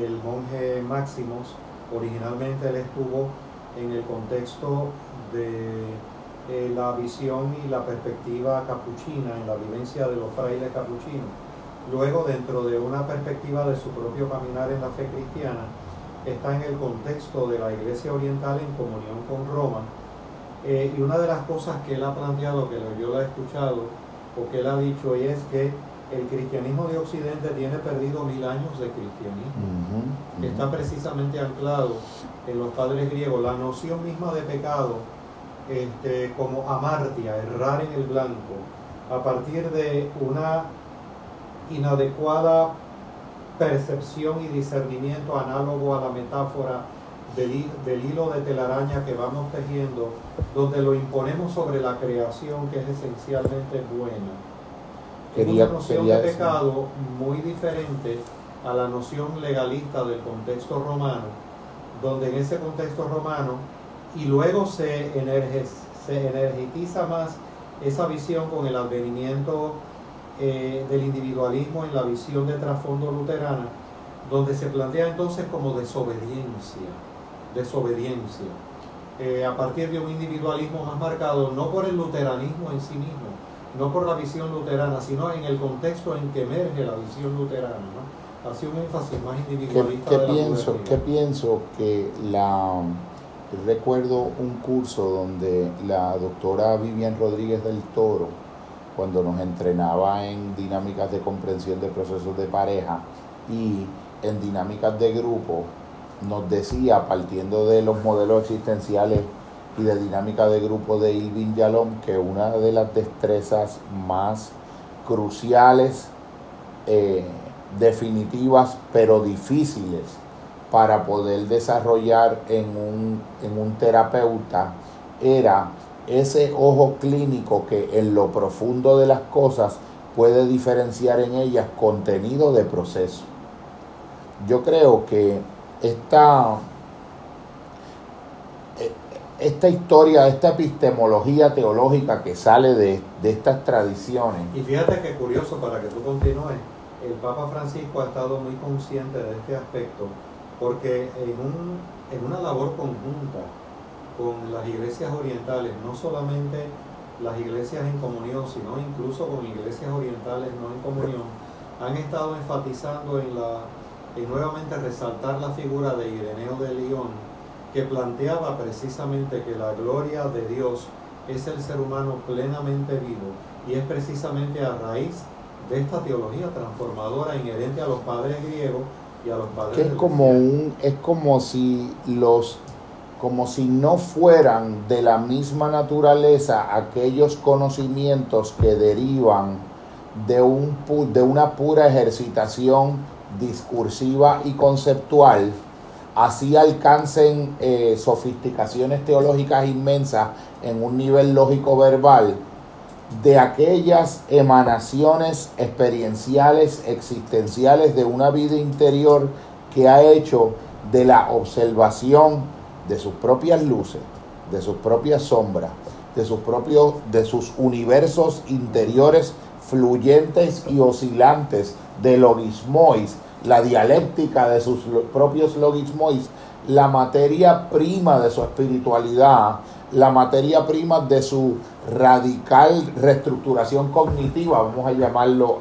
el monje Máximos, originalmente él estuvo en el contexto de eh, la visión y la perspectiva capuchina, en la vivencia de los frailes capuchinos. Luego, dentro de una perspectiva de su propio caminar en la fe cristiana, está en el contexto de la Iglesia Oriental en comunión con Roma, eh, y una de las cosas que él ha planteado, que yo lo he escuchado, o que él ha dicho, y es que el cristianismo de Occidente tiene perdido mil años de cristianismo. Está precisamente anclado en los padres griegos. La noción misma de pecado, este, como amartia, errar en el blanco, a partir de una inadecuada percepción y discernimiento análogo a la metáfora del, hilo de telaraña que vamos tejiendo, donde lo imponemos sobre la creación que es esencialmente buena. es una noción de pecado muy diferente a la noción legalista del contexto romano, donde en ese contexto romano, y luego se, se energiza más esa visión con el advenimiento eh, del individualismo en la visión de trasfondo luterana, donde se plantea entonces como desobediencia desobediencia, eh, a partir de un individualismo más marcado, no por el luteranismo en sí mismo, no por la visión luterana, sino en el contexto en que emerge la visión luterana. ¿no? Hace un énfasis más individualista. ¿Qué, pienso? ¿Qué pienso? Que la recuerdo un curso donde la doctora Vivian Rodríguez del Toro, cuando nos entrenaba en dinámicas de comprensión de procesos de pareja y en dinámicas de grupo, nos decía, partiendo de los modelos existenciales y de dinámica de grupo de Ilvin Yalom, que una de las destrezas más cruciales, eh, definitivas, pero difíciles para poder desarrollar en un, en un terapeuta era ese ojo clínico que en lo profundo de las cosas puede diferenciar en ellas contenido de proceso. Yo creo que esta, eh, esta historia, esta epistemología teológica que sale de, estas tradiciones. Y fíjate que curioso, para que tú continúes, el Papa Francisco ha estado muy consciente de este aspecto, porque en, un, en una labor conjunta con las iglesias orientales, no solamente las iglesias en comunión, sino incluso con iglesias orientales no en comunión, han estado enfatizando en la y nuevamente resaltar la figura de Ireneo de León, que planteaba precisamente que la gloria de Dios es el ser humano plenamente vivo y es precisamente a raíz de esta teología transformadora inherente a los padres griegos y a los padres que es como un es como si los como si no fueran de la misma naturaleza aquellos conocimientos que derivan de, un, de una pura ejercitación discursiva y conceptual, así alcancen eh, sofisticaciones teológicas inmensas en un nivel lógico verbal, de aquellas emanaciones experienciales, existenciales de una vida interior que ha hecho de la observación de sus propias luces, de sus propias sombras, de sus propios, de sus universos interiores fluyentes y oscilantes de logismois, la dialéctica de sus propios logismois, la materia prima de su espiritualidad, la materia prima de su radical reestructuración cognitiva, vamos a llamarlo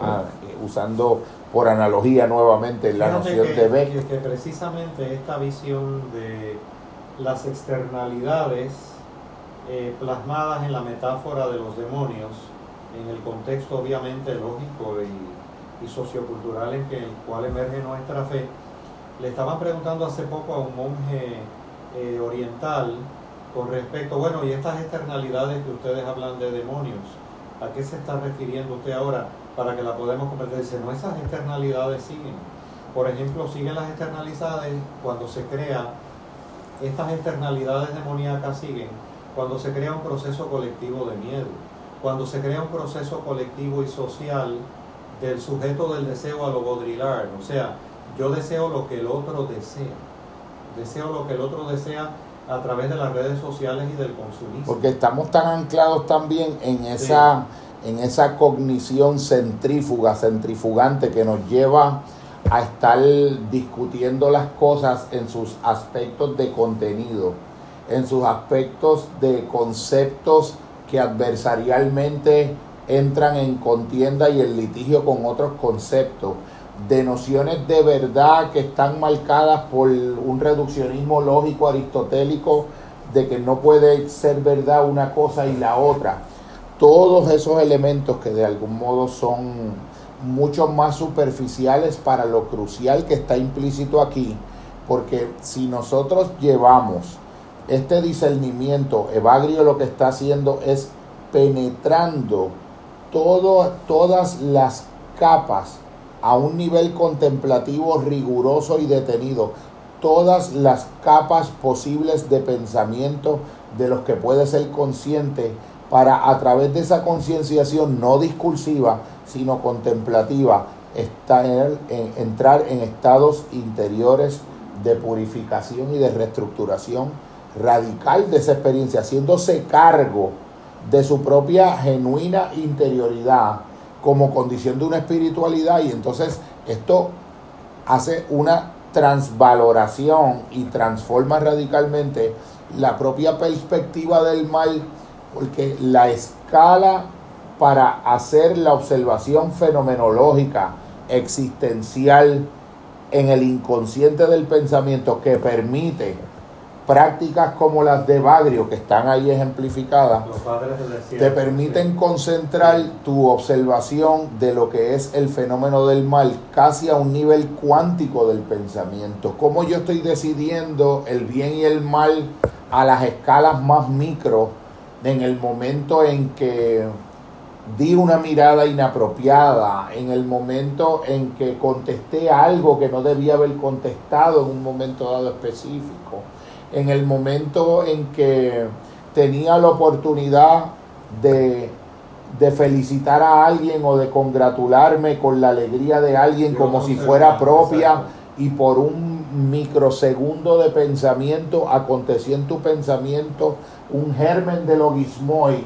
usando por analogía nuevamente la noción que, de Beck. Que precisamente esta visión de las externalidades eh, plasmadas en la metáfora de los demonios, en el contexto obviamente lógico y, y sociocultural en, que, el cual emerge nuestra fe, le estaban preguntando hace poco a un monje eh, oriental con respecto, bueno, y estas externalidades que ustedes hablan de demonios, ¿a qué se está refiriendo usted ahora? para que la podamos comprender. Dice, no, esas externalidades siguen. Por ejemplo, siguen las externalidades cuando se crea, estas externalidades demoníacas siguen cuando se crea un proceso colectivo de miedo, cuando se crea un proceso colectivo y social del sujeto del deseo a lo bodrilar, o sea, yo deseo lo que el otro desea, deseo lo que el otro desea a través de las redes sociales y del consumismo. Porque estamos tan anclados también en esa en esa cognición centrífuga, centrifugante que nos lleva a estar discutiendo las cosas en sus aspectos de contenido, en sus aspectos de conceptos que adversarialmente entran en contienda y en litigio con otros conceptos, de nociones de verdad que están marcadas por un reduccionismo lógico aristotélico de que no puede ser verdad una cosa y la otra. Todos esos elementos que de algún modo son mucho más superficiales para lo crucial que está implícito aquí, porque si nosotros llevamos este discernimiento, Evagrio lo que está haciendo es penetrando todas las capas a un nivel contemplativo riguroso y detenido, todas las capas posibles de pensamiento de los que puede ser consciente para a través de esa concienciación no discursiva, sino contemplativa, estar en, entrar en estados interiores de purificación y de reestructuración radical de esa experiencia, haciéndose cargo de su propia genuina interioridad como condición de una espiritualidad y entonces esto hace una transvaloración y transforma radicalmente la propia perspectiva del mal porque la escala para hacer la observación fenomenológica existencial en el inconsciente del pensamiento que permite prácticas como las de Bagrio, que están ahí ejemplificadas, te permiten concentrar tu observación de lo que es el fenómeno del mal casi a un nivel cuántico del pensamiento. Cómo yo estoy decidiendo el bien y el mal a las escalas más micro en el momento en que di una mirada inapropiada, en el momento en que contesté algo que no debía haber contestado en un momento dado específico, en el momento en que tenía la oportunidad de, felicitar a alguien o de congratularme con la alegría de alguien como si fuera propia y por un microsegundo de pensamiento aconteció en tu pensamiento un germen de logismoi,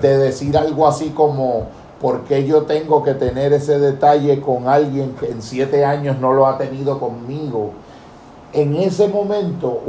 de decir algo así como, ¿por qué yo tengo que tener ese detalle con alguien que en siete años no lo ha tenido conmigo? En ese momento,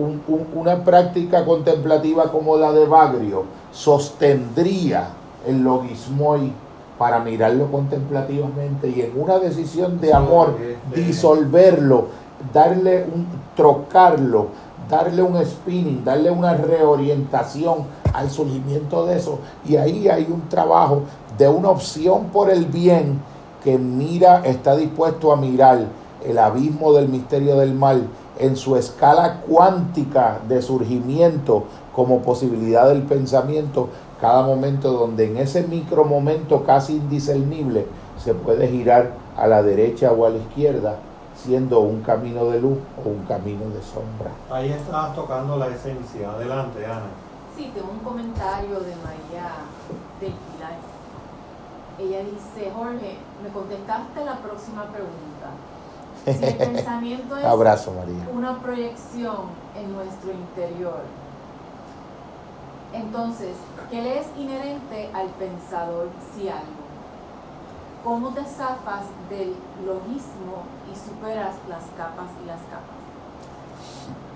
una práctica contemplativa como la de Bagrio sostendría el logismoi para mirarlo contemplativamente y en una decisión de amor disolverlo, darle un trocarlo, darle un spinning, darle una reorientación al surgimiento de eso. Y ahí hay un trabajo de una opción por el bien que mira, está dispuesto a mirar el abismo del misterio del mal en su escala cuántica de surgimiento como posibilidad del pensamiento, cada momento donde en ese micro momento casi indiscernible se puede girar a la derecha o a la izquierda siendo un camino de luz o un camino de sombra. Ahí estás tocando la esencia. Adelante, Ana. Sí, tengo un comentario de María del Pilar. Ella dice, Jorge, me contestaste la próxima pregunta. Si el pensamiento es Abrazo, María. una proyección en nuestro interior, entonces, ¿qué le es inherente al pensador si algo? ¿Cómo te zafas del logismo y superas las capas y las capas?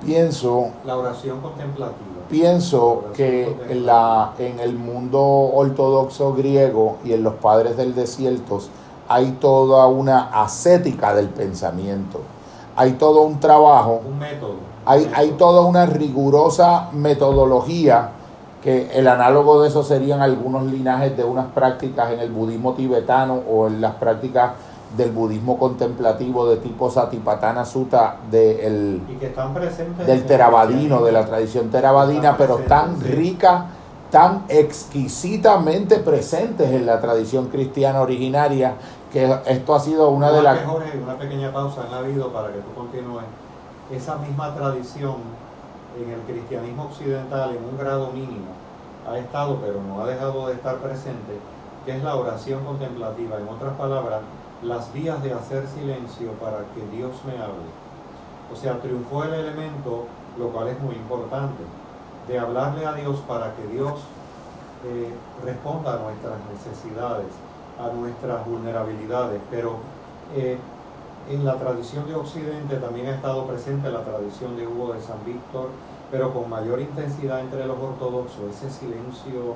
Pienso, La oración contemplativa. pienso que en, la, en el mundo ortodoxo griego y en los padres del desierto hay toda una ascética del pensamiento. Hay todo un trabajo, Un método. hay, hay toda una rigurosa metodología que el análogo de eso serían algunos linajes de unas prácticas en el budismo tibetano o en las prácticas del budismo contemplativo de tipo Satipatthana Sutta del Y que están presentes. del en el teravadino, cristianismo. de la tradición teravadina, Están pero tan rica, tan exquisitamente presentes en la tradición cristiana originaria, que esto ha sido una de Más las... Jorge, una pequeña pausa en la vida para que tú continúes. Esa misma tradición en el cristianismo occidental, en un grado mínimo, ha estado, pero no ha dejado de estar presente, que es la oración contemplativa. En otras palabras, las vías de hacer silencio para que Dios me hable. O sea, triunfó el elemento, lo cual es muy importante, de hablarle a Dios para que Dios eh, responda a nuestras necesidades, a nuestras vulnerabilidades, pero eh, en la tradición de Occidente también ha estado presente la tradición de Hugo de San Víctor, pero con mayor intensidad entre los ortodoxos. Ese silencio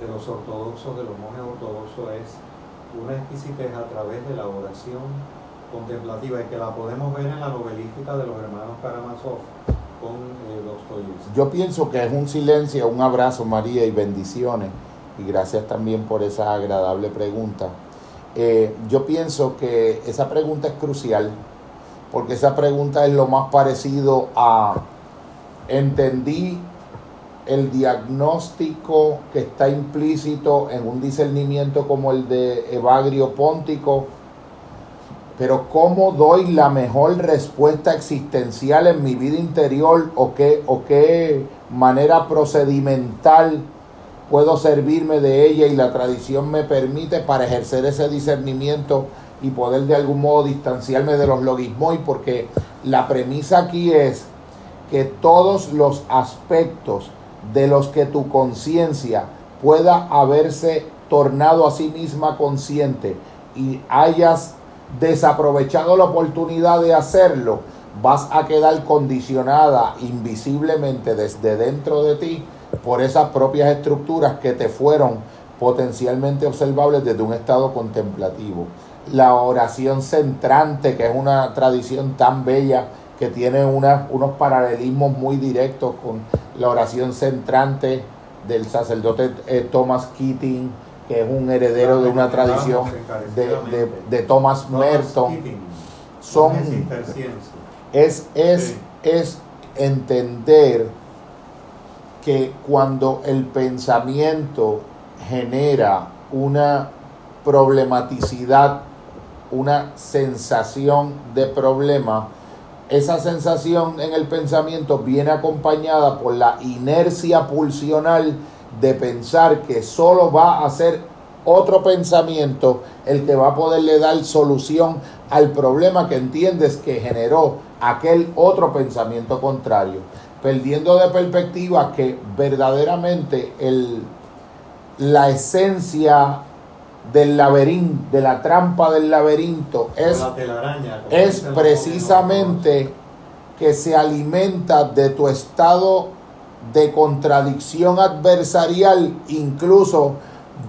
de los ortodoxos, de los monjes ortodoxos, es una exquisitez a través de la oración contemplativa y que la podemos ver en la novelística de los hermanos Karamazov eh. Yo pienso que es un silencio, un abrazo María y bendiciones, y gracias también por esa agradable pregunta. Eh, yo pienso que esa pregunta es crucial, porque esa pregunta es lo más parecido a entendí el diagnóstico que está implícito en un discernimiento como el de Evagrio Póntico, pero cómo doy la mejor respuesta existencial en mi vida interior o qué, o qué manera procedimental puedo servirme de ella y la tradición me permite para ejercer ese discernimiento y poder de algún modo distanciarme de los logismos porque la premisa aquí es que todos los aspectos de los que tu conciencia pueda haberse tornado a sí misma consciente y hayas desaprovechado la oportunidad de hacerlo, vas a quedar condicionada invisiblemente desde dentro de ti por esas propias estructuras que te fueron potencialmente observables desde un estado contemplativo. La oración centrante, que es una tradición tan bella que tiene unos paralelismos muy directos con la oración centrante del sacerdote eh, Thomas Keating, que es un heredero de una tradición de, de- de Thomas Merton. Son-. Es, es, es entender que cuando el pensamiento genera una problematicidad, una sensación de problema, esa sensación en el pensamiento viene acompañada por la inercia pulsional de pensar que solo va a ser otro pensamiento el que va a poderle dar solución al problema que entiendes que generó aquel otro pensamiento contrario, perdiendo de perspectiva que verdaderamente el, la esencia del laberinto, de la trampa del laberinto, es la telaraña, como es precisamente que se alimenta de tu estado de contradicción adversarial, incluso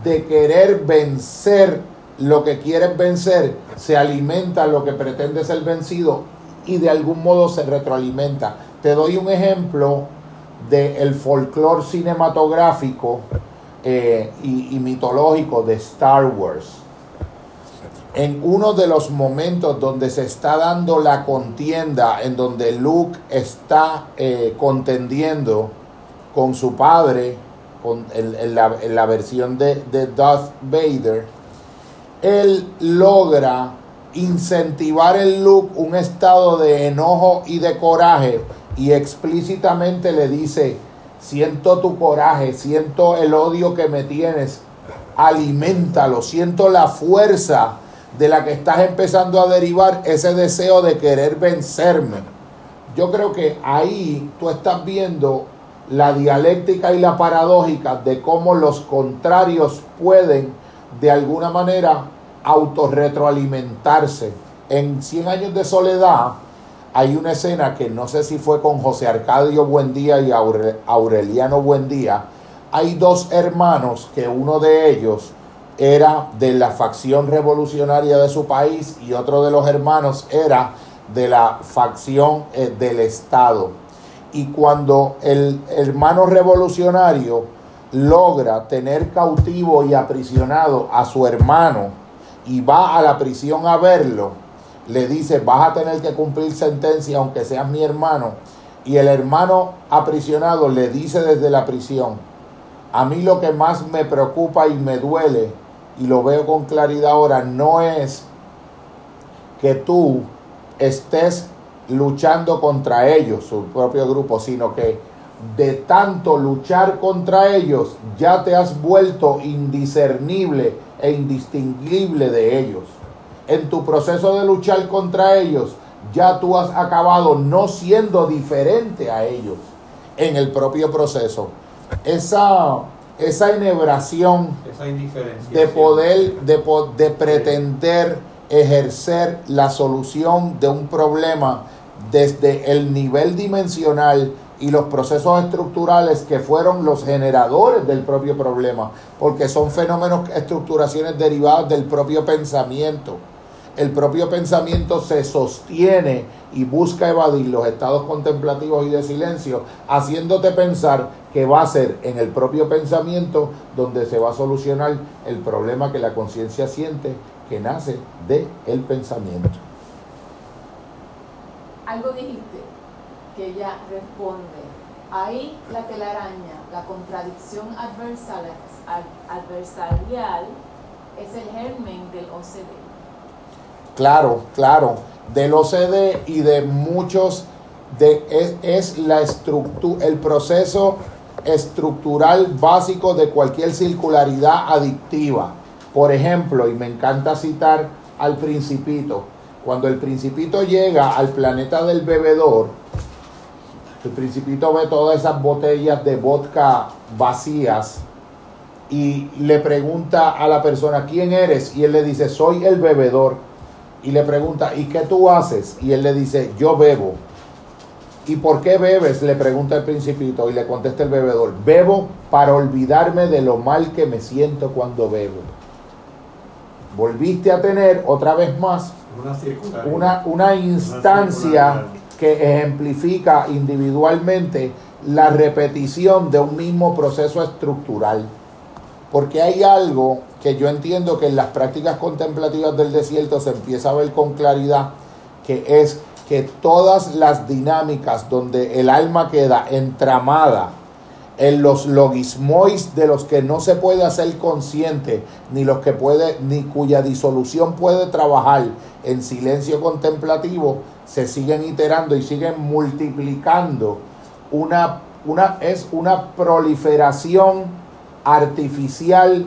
de querer vencer lo que quieres vencer, se alimenta lo que pretende ser vencido y de algún modo se retroalimenta. Te doy un ejemplo del folclore cinematográfico eh, y, y mitológico de Star Wars en uno de los momentos donde se está dando la contienda, en donde Luke está eh, contendiendo con su padre, con, en, en la, la versión de, Darth Vader, él logra incentivar en Luke un estado de enojo y de coraje y explícitamente le dice, siento tu coraje, siento el odio que me tienes, aliméntalo, siento la fuerza de la que estás empezando a derivar ese deseo de querer vencerme. Yo creo que ahí tú estás viendo la dialéctica y la paradójica de cómo los contrarios pueden de alguna manera autorretroalimentarse. En 100 años de soledad hay una escena que no sé si fue con José Arcadio Buendía y Aureliano Buendía. Hay dos hermanos que uno de ellos era de la facción revolucionaria de su país y otro de los hermanos era de la facción eh, del Estado. Y cuando el hermano revolucionario logra tener cautivo y aprisionado a su hermano y va a la prisión a verlo, le dice, vas a tener que cumplir sentencia aunque seas mi hermano. Y el hermano aprisionado le dice desde la prisión, a mí lo que más me preocupa y me duele, y lo veo con claridad ahora, no es que tú estés luchando contra ellos, su propio grupo, sino que de tanto luchar contra ellos, ya te has vuelto indiscernible e indistinguible de ellos. En tu proceso de luchar contra ellos, ya tú has acabado no siendo diferente a ellos en el propio proceso. Esa, esa enhebración esa de poder, de, de pretender ejercer la solución de un problema desde el nivel dimensional y los procesos estructurales que fueron los generadores del propio problema, porque son fenómenos, estructuraciones derivadas del propio pensamiento. El propio pensamiento se sostiene y busca evadir los estados contemplativos y de silencio, haciéndote pensar que va a ser en el propio pensamiento donde se va a solucionar el problema que la conciencia siente que nace del el pensamiento. Algo dijiste que ella responde. Ahí la telaraña, la contradicción adversarial, es el germen del OCD. Claro, claro, del OCD y de muchos, de, es, la estructura, el proceso estructural básico de cualquier circularidad adictiva. Por ejemplo, y me encanta citar al principito, cuando el principito llega al planeta del bebedor, el principito ve todas esas botellas de vodka vacías y le pregunta a la persona, ¿quién eres? Y él le dice, soy el bebedor. Y le pregunta, ¿y qué tú haces? Y él le dice, yo bebo. ¿Y por qué bebes? Le pregunta el principito y le contesta el bebedor, bebo para olvidarme de lo mal que me siento cuando bebo. Volviste a tener otra vez más una, una instancia que ejemplifica individualmente la repetición de un mismo proceso estructural. Porque hay algo que yo entiendo que en las prácticas contemplativas del desierto se empieza a ver con claridad, que es que todas las dinámicas donde el alma queda entramada en los logismois de los que no se puede hacer consciente, ni los que puede, ni cuya disolución puede trabajar en silencio contemplativo, se siguen iterando y siguen multiplicando. Una, una, es una proliferación artificial,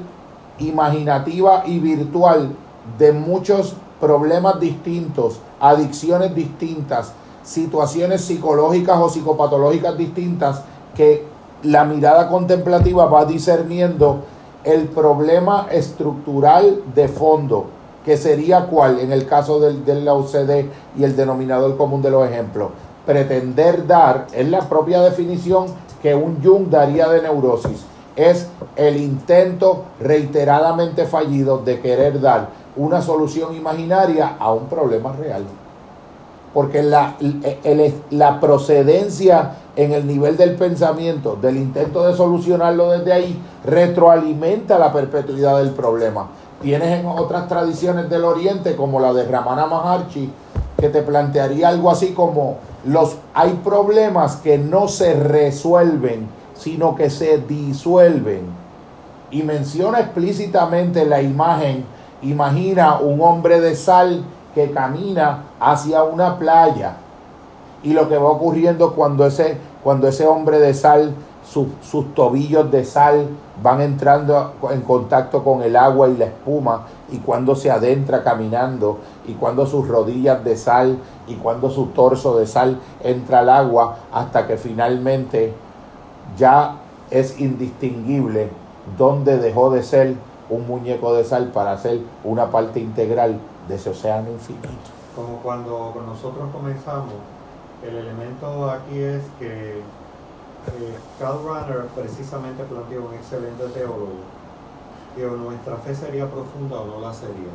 imaginativa y virtual de muchos problemas distintos, adicciones distintas, situaciones psicológicas o psicopatológicas distintas que la mirada contemplativa va discerniendo el problema estructural de fondo, que sería cuál en el caso del, la OCD y el denominador común de los ejemplos. Pretender dar, es la propia definición que un Jung daría de neurosis, es el intento reiteradamente fallido de querer dar una solución imaginaria a un problema real. Porque la, la procedencia en el nivel del pensamiento, del intento de solucionarlo desde ahí, retroalimenta la perpetuidad del problema. Tienes en otras tradiciones del Oriente, como la de Ramana Maharshi, que te plantearía algo así como los hay problemas que no se resuelven, sino que se disuelven. Y menciona explícitamente la imagen, imagina un hombre de sal que camina hacia una playa. Y lo que va ocurriendo cuando ese, cuando ese hombre de sal, sus tobillos de sal van entrando en contacto con el agua y la espuma, y cuando se adentra caminando, y cuando sus rodillas de sal, y cuando su torso de sal entra al agua, hasta que finalmente ya es indistinguible dónde dejó de ser un muñeco de sal para ser una parte integral de ese océano infinito. Como cuando nosotros comenzamos El elemento aquí es que eh, Karl Runner precisamente planteó un excelente teólogo que nuestra fe sería profunda o no la sería.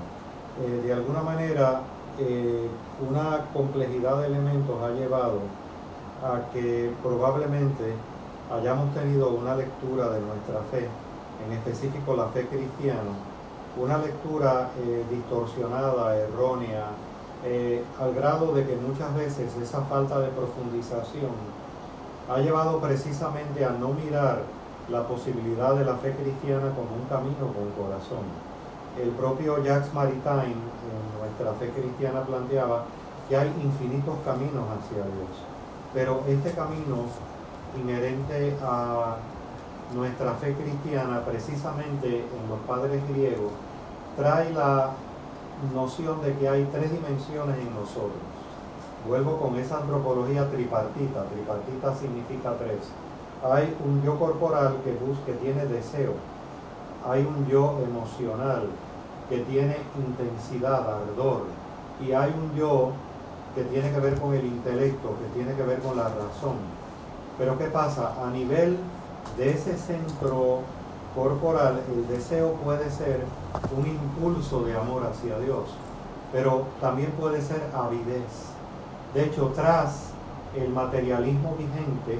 Eh, de alguna manera, eh, una complejidad de elementos ha llevado a que probablemente hayamos tenido una lectura de nuestra fe, en específico la fe cristiana, una lectura distorsionada, errónea, al grado de que muchas veces esa falta de profundización ha llevado precisamente a no mirar la posibilidad de la fe cristiana como un camino con corazón. El propio Jacques Maritain en nuestra fe cristiana planteaba que hay infinitos caminos hacia Dios, pero este camino inherente a nuestra fe cristiana, precisamente en los padres griegos, trae la noción de que hay tres dimensiones en nosotros Vuelvo con esa antropología tripartita. Tripartita significa tres. Hay un yo corporal que, busca, tiene deseo. Hay un yo emocional que tiene intensidad, ardor. Y hay un yo que tiene que ver con el intelecto, que tiene que ver con la razón. Pero ¿qué pasa? A nivel de ese centro corporal, el deseo puede ser un impulso de amor hacia Dios, pero también puede ser avidez. De hecho, tras el materialismo vigente,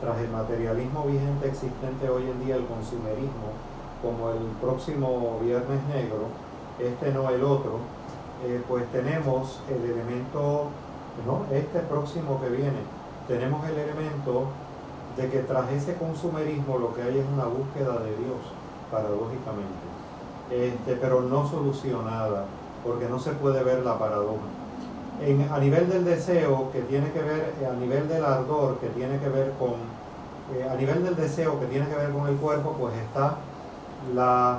tras el materialismo vigente existente hoy en día, el consumerismo, como el próximo Viernes Negro, este no el otro, eh, pues tenemos el elemento, no, este próximo que viene, tenemos el elemento de que tras ese consumerismo lo que hay es una búsqueda de Dios, paradójicamente, este, pero no solucionada, porque no se puede ver la paradoja a nivel del deseo, que tiene que ver, a nivel del ardor, que tiene que ver con, eh, a nivel del deseo que tiene que ver con el cuerpo, pues está la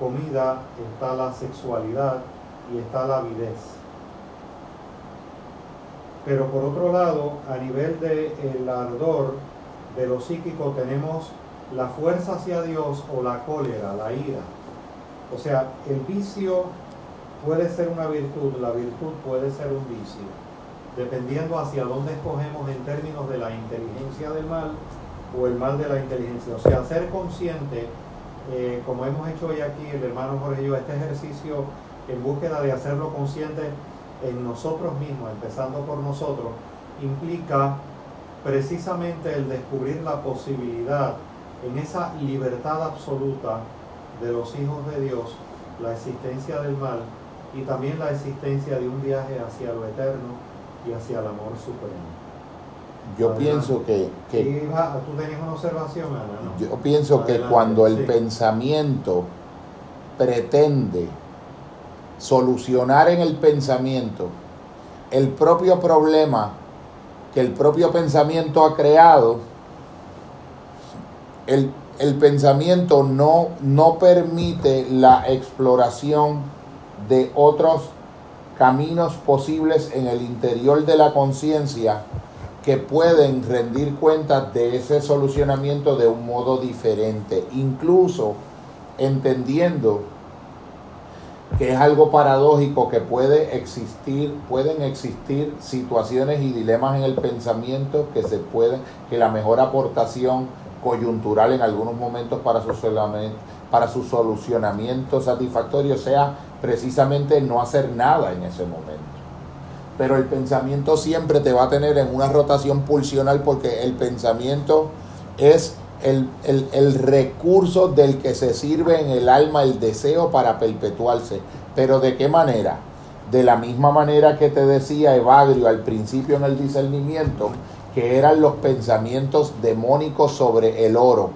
comida, está la sexualidad y está la avidez. Pero por otro lado, a nivel del ardor, de lo psíquico, tenemos la fuerza hacia Dios o la cólera, la ira. O sea, el vicio puede ser una virtud, la virtud puede ser un vicio, dependiendo hacia dónde escogemos en términos de la inteligencia del mal o el mal de la inteligencia. O sea, ser consciente, eh, como hemos hecho hoy aquí el hermano Jorge y yo, este ejercicio en búsqueda de hacerlo consciente en nosotros mismos, empezando por nosotros, implica precisamente el descubrir la posibilidad en esa libertad absoluta de los hijos de Dios, la existencia del mal, y también la existencia de un viaje hacia lo eterno y hacia el amor supremo. Yo pienso que, tú tenías una observación, Ana, Yo pienso que cuando el pensamiento pretende solucionar en el pensamiento el propio problema que el propio pensamiento ha creado, el, el pensamiento no, no permite la exploración de otros caminos posibles en el interior de la conciencia que pueden rendir cuentas de ese solucionamiento de un modo diferente, incluso entendiendo que es algo paradójico que puede existir, pueden existir situaciones y dilemas en el pensamiento que se pueden, que la mejor aportación coyuntural en algunos momentos para su, para su solucionamiento satisfactorio sea precisamente no hacer nada en ese momento. Pero el pensamiento siempre te va a tener en una rotación pulsional porque el pensamiento es el, el, recurso del que se sirve en el alma el deseo para perpetuarse. Pero ¿de qué manera? De la misma manera que te decía Evagrio al principio en el discernimiento, que eran los pensamientos demónicos sobre el oro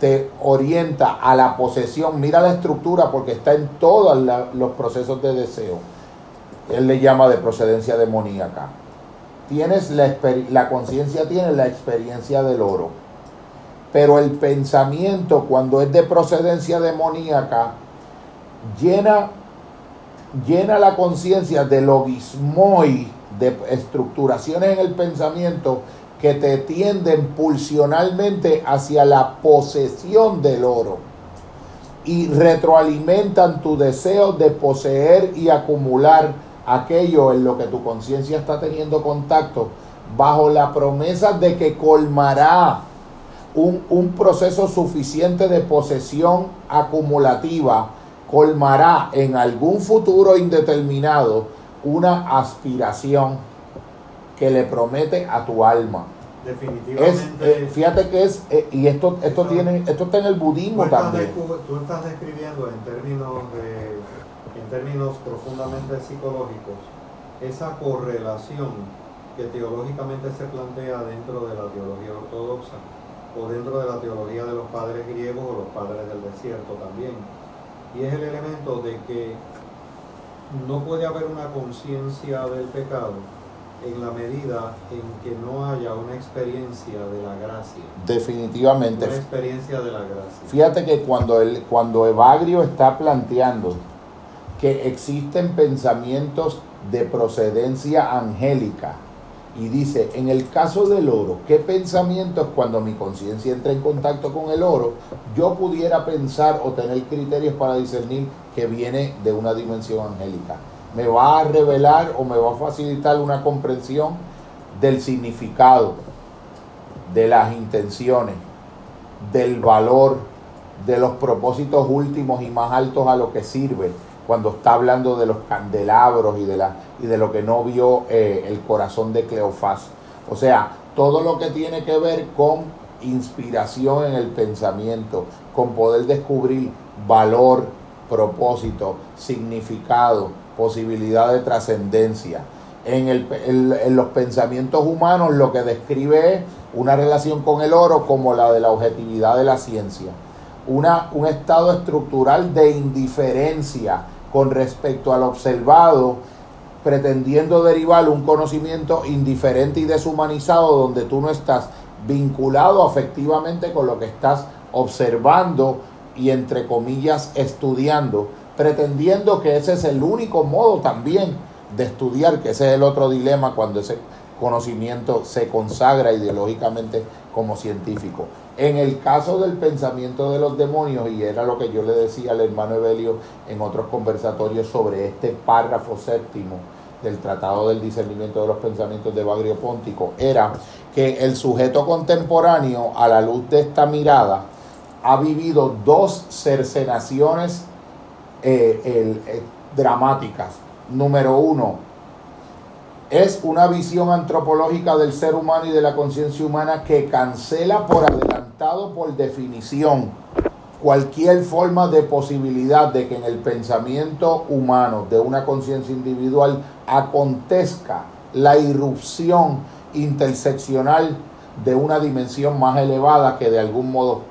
te orienta a la posesión. Mira la estructura porque está en todos los procesos de deseo. Él le llama de procedencia demoníaca. Tienes la, la conciencia tiene la experiencia del oro. Pero el pensamiento cuando es de procedencia demoníaca llena llena la conciencia de logismoi, de estructuraciones en el pensamiento que te tienden pulsionalmente hacia la posesión del oro y retroalimentan tu deseo de poseer y acumular aquello en lo que tu conciencia está teniendo contacto bajo la promesa de que colmará un, un proceso suficiente de posesión acumulativa, colmará en algún futuro indeterminado una aspiración que le promete a tu alma. Definitivamente. Es, eh, fíjate que es, eh, y esto, esto, tiene, esto está en el budismo tú estás también. Tú estás describiendo en términos, de, en términos profundamente psicológicos esa correlación que teológicamente se plantea dentro de la teología ortodoxa o dentro de la teología de los padres griegos o los padres del desierto también. Y es el elemento de que no puede haber una conciencia del pecado en la medida en que no haya una experiencia de la gracia. Definitivamente. Una experiencia de la gracia. Fíjate que cuando, el, cuando Evagrio está planteando que existen pensamientos de procedencia angélica y dice, en el caso del oro, ¿qué pensamientos cuando mi conciencia entra en contacto con el oro, yo pudiera pensar o tener criterios para discernir que viene de una dimensión angélica? Me va a revelar o me va a facilitar una comprensión del significado, de las intenciones, del valor, de los propósitos últimos y más altos a lo que sirve, cuando está hablando de los candelabros y de, la, y de lo que no vio eh, el corazón de Cleofás. O sea, todo lo que tiene que ver con inspiración en el pensamiento, con poder descubrir valor, propósito, significado, posibilidad de trascendencia. En, el, en, los pensamientos humanos lo que describe es una relación con el oro como la de la objetividad de la ciencia. Una, un estado estructural de indiferencia con respecto al observado, pretendiendo derivar un conocimiento indiferente y deshumanizado donde tú no estás vinculado afectivamente con lo que estás observando y entre comillas estudiando, pretendiendo que ese es el único modo también de estudiar, que ese es el otro dilema cuando ese conocimiento se consagra ideológicamente como científico. En el caso del pensamiento de los demonios, y era lo que yo le decía al hermano Evelio en otros conversatorios sobre este párrafo séptimo del Tratado del Discernimiento de los Pensamientos de Bagrio Póntico, era que el sujeto contemporáneo, a la luz de esta mirada, ha vivido dos cercenaciones eh, eh, dramáticas. Número uno, es una visión antropológica del ser humano y de la conciencia humana que cancela por adelantado, por definición, cualquier forma de posibilidad de que en el pensamiento humano de una conciencia individual acontezca la irrupción interseccional de una dimensión más elevada que de algún modo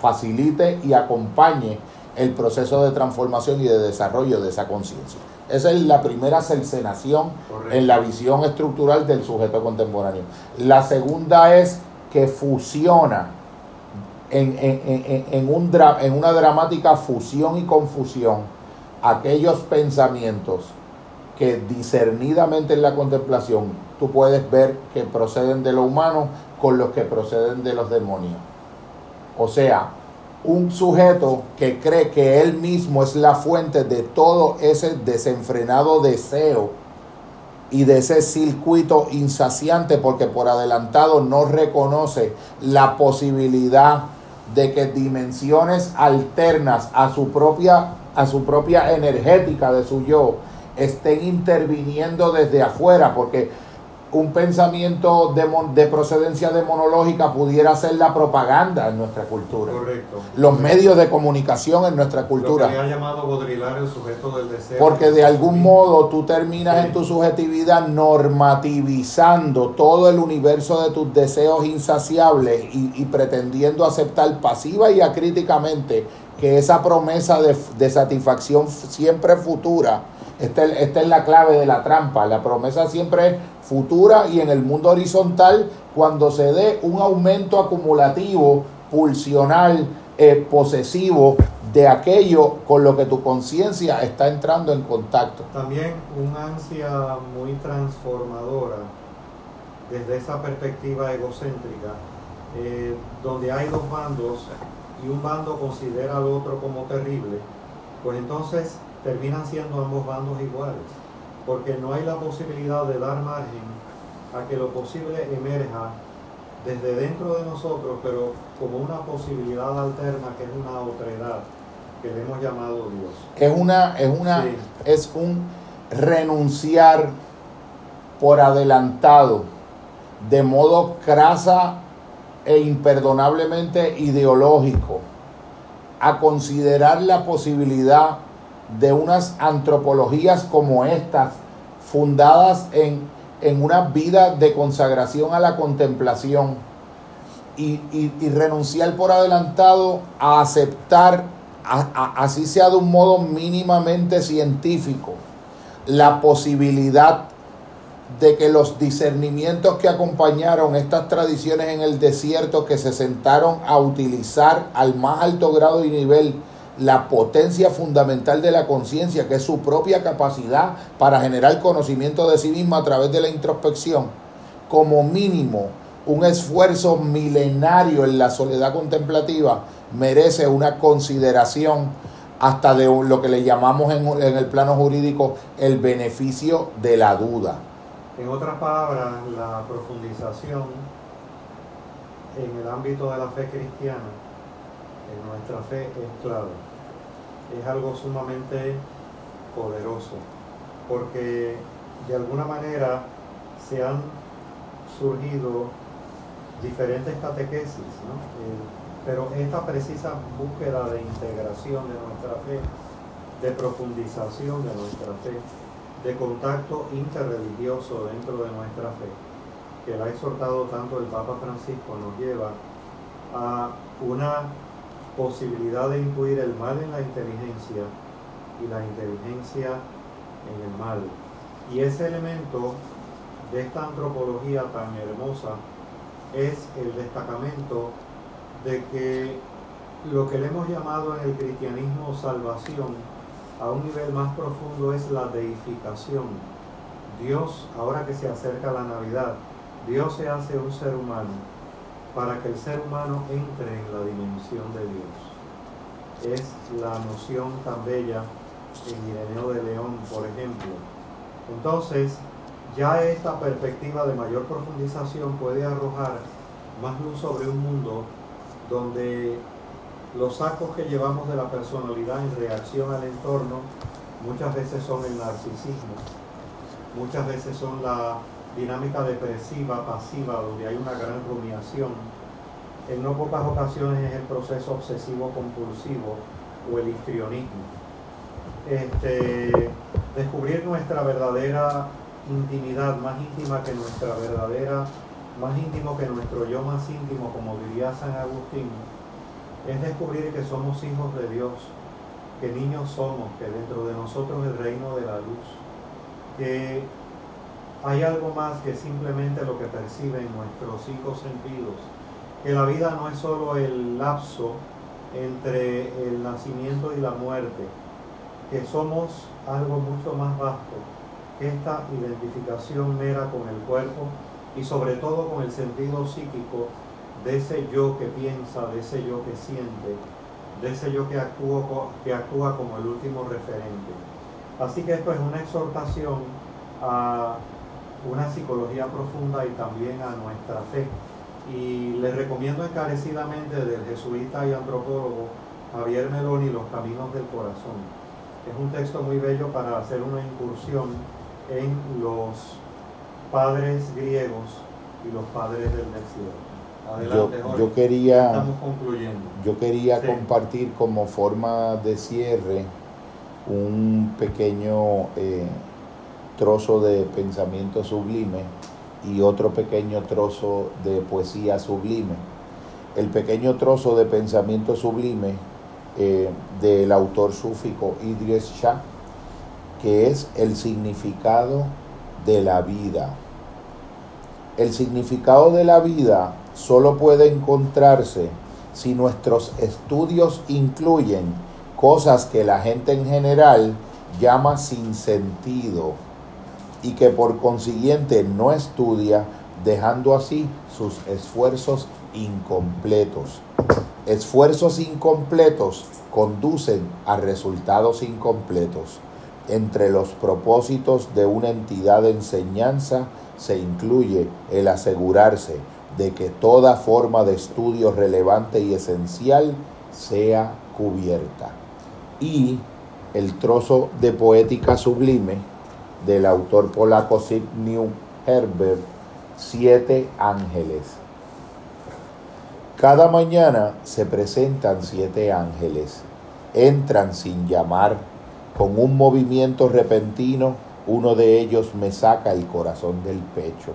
facilite y acompañe el proceso de transformación y de desarrollo de esa conciencia. Esa es la primera cercenación en la visión estructural del sujeto contemporáneo. La segunda es que fusiona en, en, en, en, un dra, en una dramática fusión y confusión aquellos pensamientos que discernidamente en la contemplación tú puedes ver que proceden de lo humano con los que proceden de los demonios. O sea, un sujeto que cree que él mismo es la fuente de todo ese desenfrenado deseo y de ese circuito insaciante porque por adelantado no reconoce la posibilidad de que dimensiones alternas a su propia a su propia energética de su yo estén interviniendo desde afuera porque un pensamiento de, de, procedencia demonológica pudiera ser la propaganda en nuestra cultura. Correcto. Los Correcto. medios de comunicación en nuestra cultura. Lo que ha llamado Baudrillard el sujeto del deseo. Porque de algún modo tú terminas sí. en tu subjetividad normativizando todo el universo de tus deseos insaciables y, y pretendiendo aceptar pasiva y acríticamente que esa promesa de, de satisfacción siempre futura esta, esta, es la clave de la trampa. La promesa siempre es futura y en el mundo horizontal cuando se dé un aumento acumulativo, pulsional, eh, posesivo de aquello con lo que tu conciencia está entrando en contacto. También una ansia muy transformadora desde esa perspectiva egocéntrica, eh, donde hay dos bandos y un bando considera al otro como terrible, pues entonces terminan siendo ambos bandos iguales, porque no hay la posibilidad de dar margen a que lo posible emerja desde dentro de nosotros, pero como una posibilidad alterna que es una otredad que le hemos llamado Dios. Es una, es una, es un renunciar por adelantado, de modo crasa e imperdonablemente ideológico, a considerar la posibilidad de unas antropologías como estas, fundadas en, en una vida de consagración a la contemplación, y, y renunciar por adelantado a aceptar así sea de un modo mínimamente científico, la posibilidad de que los discernimientos que acompañaron estas tradiciones en el desierto, que se sentaron a utilizar al más alto grado y nivel la potencia fundamental de la conciencia, que es su propia capacidad para generar conocimiento de sí mismo a través de la introspección, como mínimo un esfuerzo milenario en la soledad contemplativa, merece una consideración hasta de lo que le llamamos en, el plano jurídico el beneficio de la duda. En otras palabras, la profundización en el ámbito de la fe cristiana, en nuestra fe es clave. Es algo sumamente poderoso, porque de alguna manera se han surgido diferentes catequesis, ¿no? pero esta precisa búsqueda de integración de nuestra fe, de profundización de nuestra fe, de contacto interreligioso dentro de nuestra fe, que la ha exhortado tanto el Papa Francisco, nos lleva a una posibilidad de incluir el mal en la inteligencia y la inteligencia en el mal. Y ese elemento de esta antropología tan hermosa es el destacamento de que lo que le hemos llamado en el cristianismo salvación a un nivel más profundo es la deificación. Dios, ahora que se acerca la Navidad, Dios se hace un ser humano para que el ser humano entre en la dimensión de Dios. Es la noción tan bella en Ireneo de León, por ejemplo. Entonces, ya esta perspectiva de mayor profundización puede arrojar más luz sobre un mundo donde los sacos que llevamos de la personalidad en reacción al entorno muchas veces son el narcisismo, muchas veces son la dinámica depresiva, pasiva, donde hay una gran rumiación. En no pocas ocasiones es el proceso obsesivo compulsivo o el histrionismo. Este, descubrir nuestra verdadera intimidad, más íntima que nuestra verdadera más íntimo que nuestro yo más íntimo, como diría San Agustín, es descubrir que somos hijos de Dios, que niños somos, que dentro de nosotros el reino de la luz, que hay algo más que simplemente lo que perciben nuestros cinco sentidos, que la vida no es solo el lapso entre el nacimiento y la muerte, que somos algo mucho más vasto, esta identificación mera con el cuerpo y sobre todo con el sentido psíquico de ese yo que piensa, de ese yo que siente, de ese yo que que actúa como el último referente. Así que esto es una exhortación a una psicología profunda y también a nuestra fe. Y les recomiendo encarecidamente del jesuita y antropólogo Javier Meloni Los Caminos del Corazón. Es un texto muy bello para hacer una incursión en los padres griegos y los padres del Adelante, yo, yo quería, Estamos concluyendo. Yo quería compartir como forma de cierre un pequeño eh, trozo de pensamiento sublime y otro pequeño trozo de poesía sublime. El pequeño trozo de pensamiento sublime eh, del autor súfico Idris Shah, que es el significado de la vida. El significado de la vida solo puede encontrarse si nuestros estudios incluyen cosas que la gente en general llama sin sentido y que por consiguiente no estudia, dejando así sus esfuerzos incompletos. Esfuerzos incompletos conducen a resultados incompletos. Entre los propósitos de una entidad de enseñanza se incluye el asegurarse de que toda forma de estudio relevante y esencial sea cubierta. Y el trozo de poética sublime del autor polaco Zbigniew Herbert, Siete Ángeles. Cada mañana se presentan siete ángeles, entran sin llamar, con un movimiento repentino, uno de ellos me saca el corazón del pecho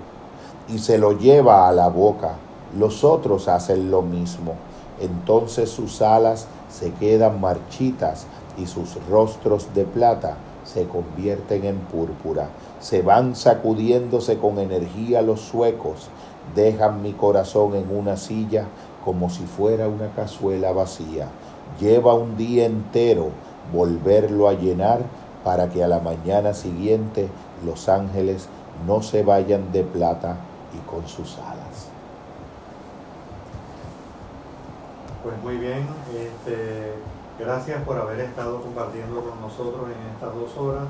y se lo lleva a la boca, los otros hacen lo mismo, entonces sus alas se quedan marchitas y sus rostros de plata se convierten en púrpura, se van sacudiéndose con energía los suecos, dejan mi corazón en una silla como si fuera una cazuela vacía. Lleva un día entero volverlo a llenar para que a la mañana siguiente los ángeles no se vayan de plata y con sus alas. Pues muy bien, este, gracias por haber estado compartiendo con nosotros en estas dos horas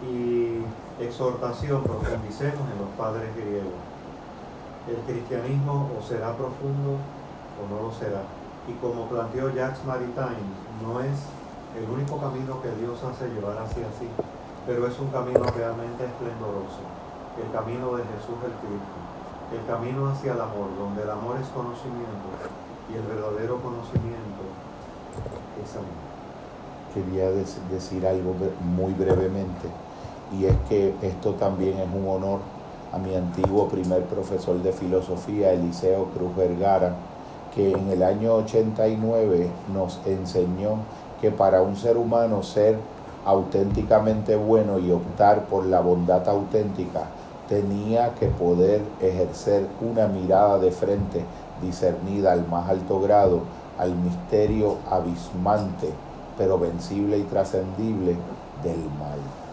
y exhortación, profundicemos en los padres griegos. El cristianismo o será profundo o no lo será. Y como planteó Jacques Maritain, no es el único camino que Dios hace llevar hacia sí, pero es un camino realmente esplendoroso, el camino de Jesús el Cristo, el camino hacia el amor, donde el amor es conocimiento y el verdadero conocimiento. Quería decir algo muy brevemente, y es que esto también es un honor a mi antiguo primer profesor de filosofía, Eliseo Cruz Vergara, que en el año 89 nos enseñó que para un ser humano ser auténticamente bueno y optar por la bondad auténtica, tenía que poder ejercer una mirada de frente discernida al más alto grado al misterio abismante, pero vencible y trascendible del mal.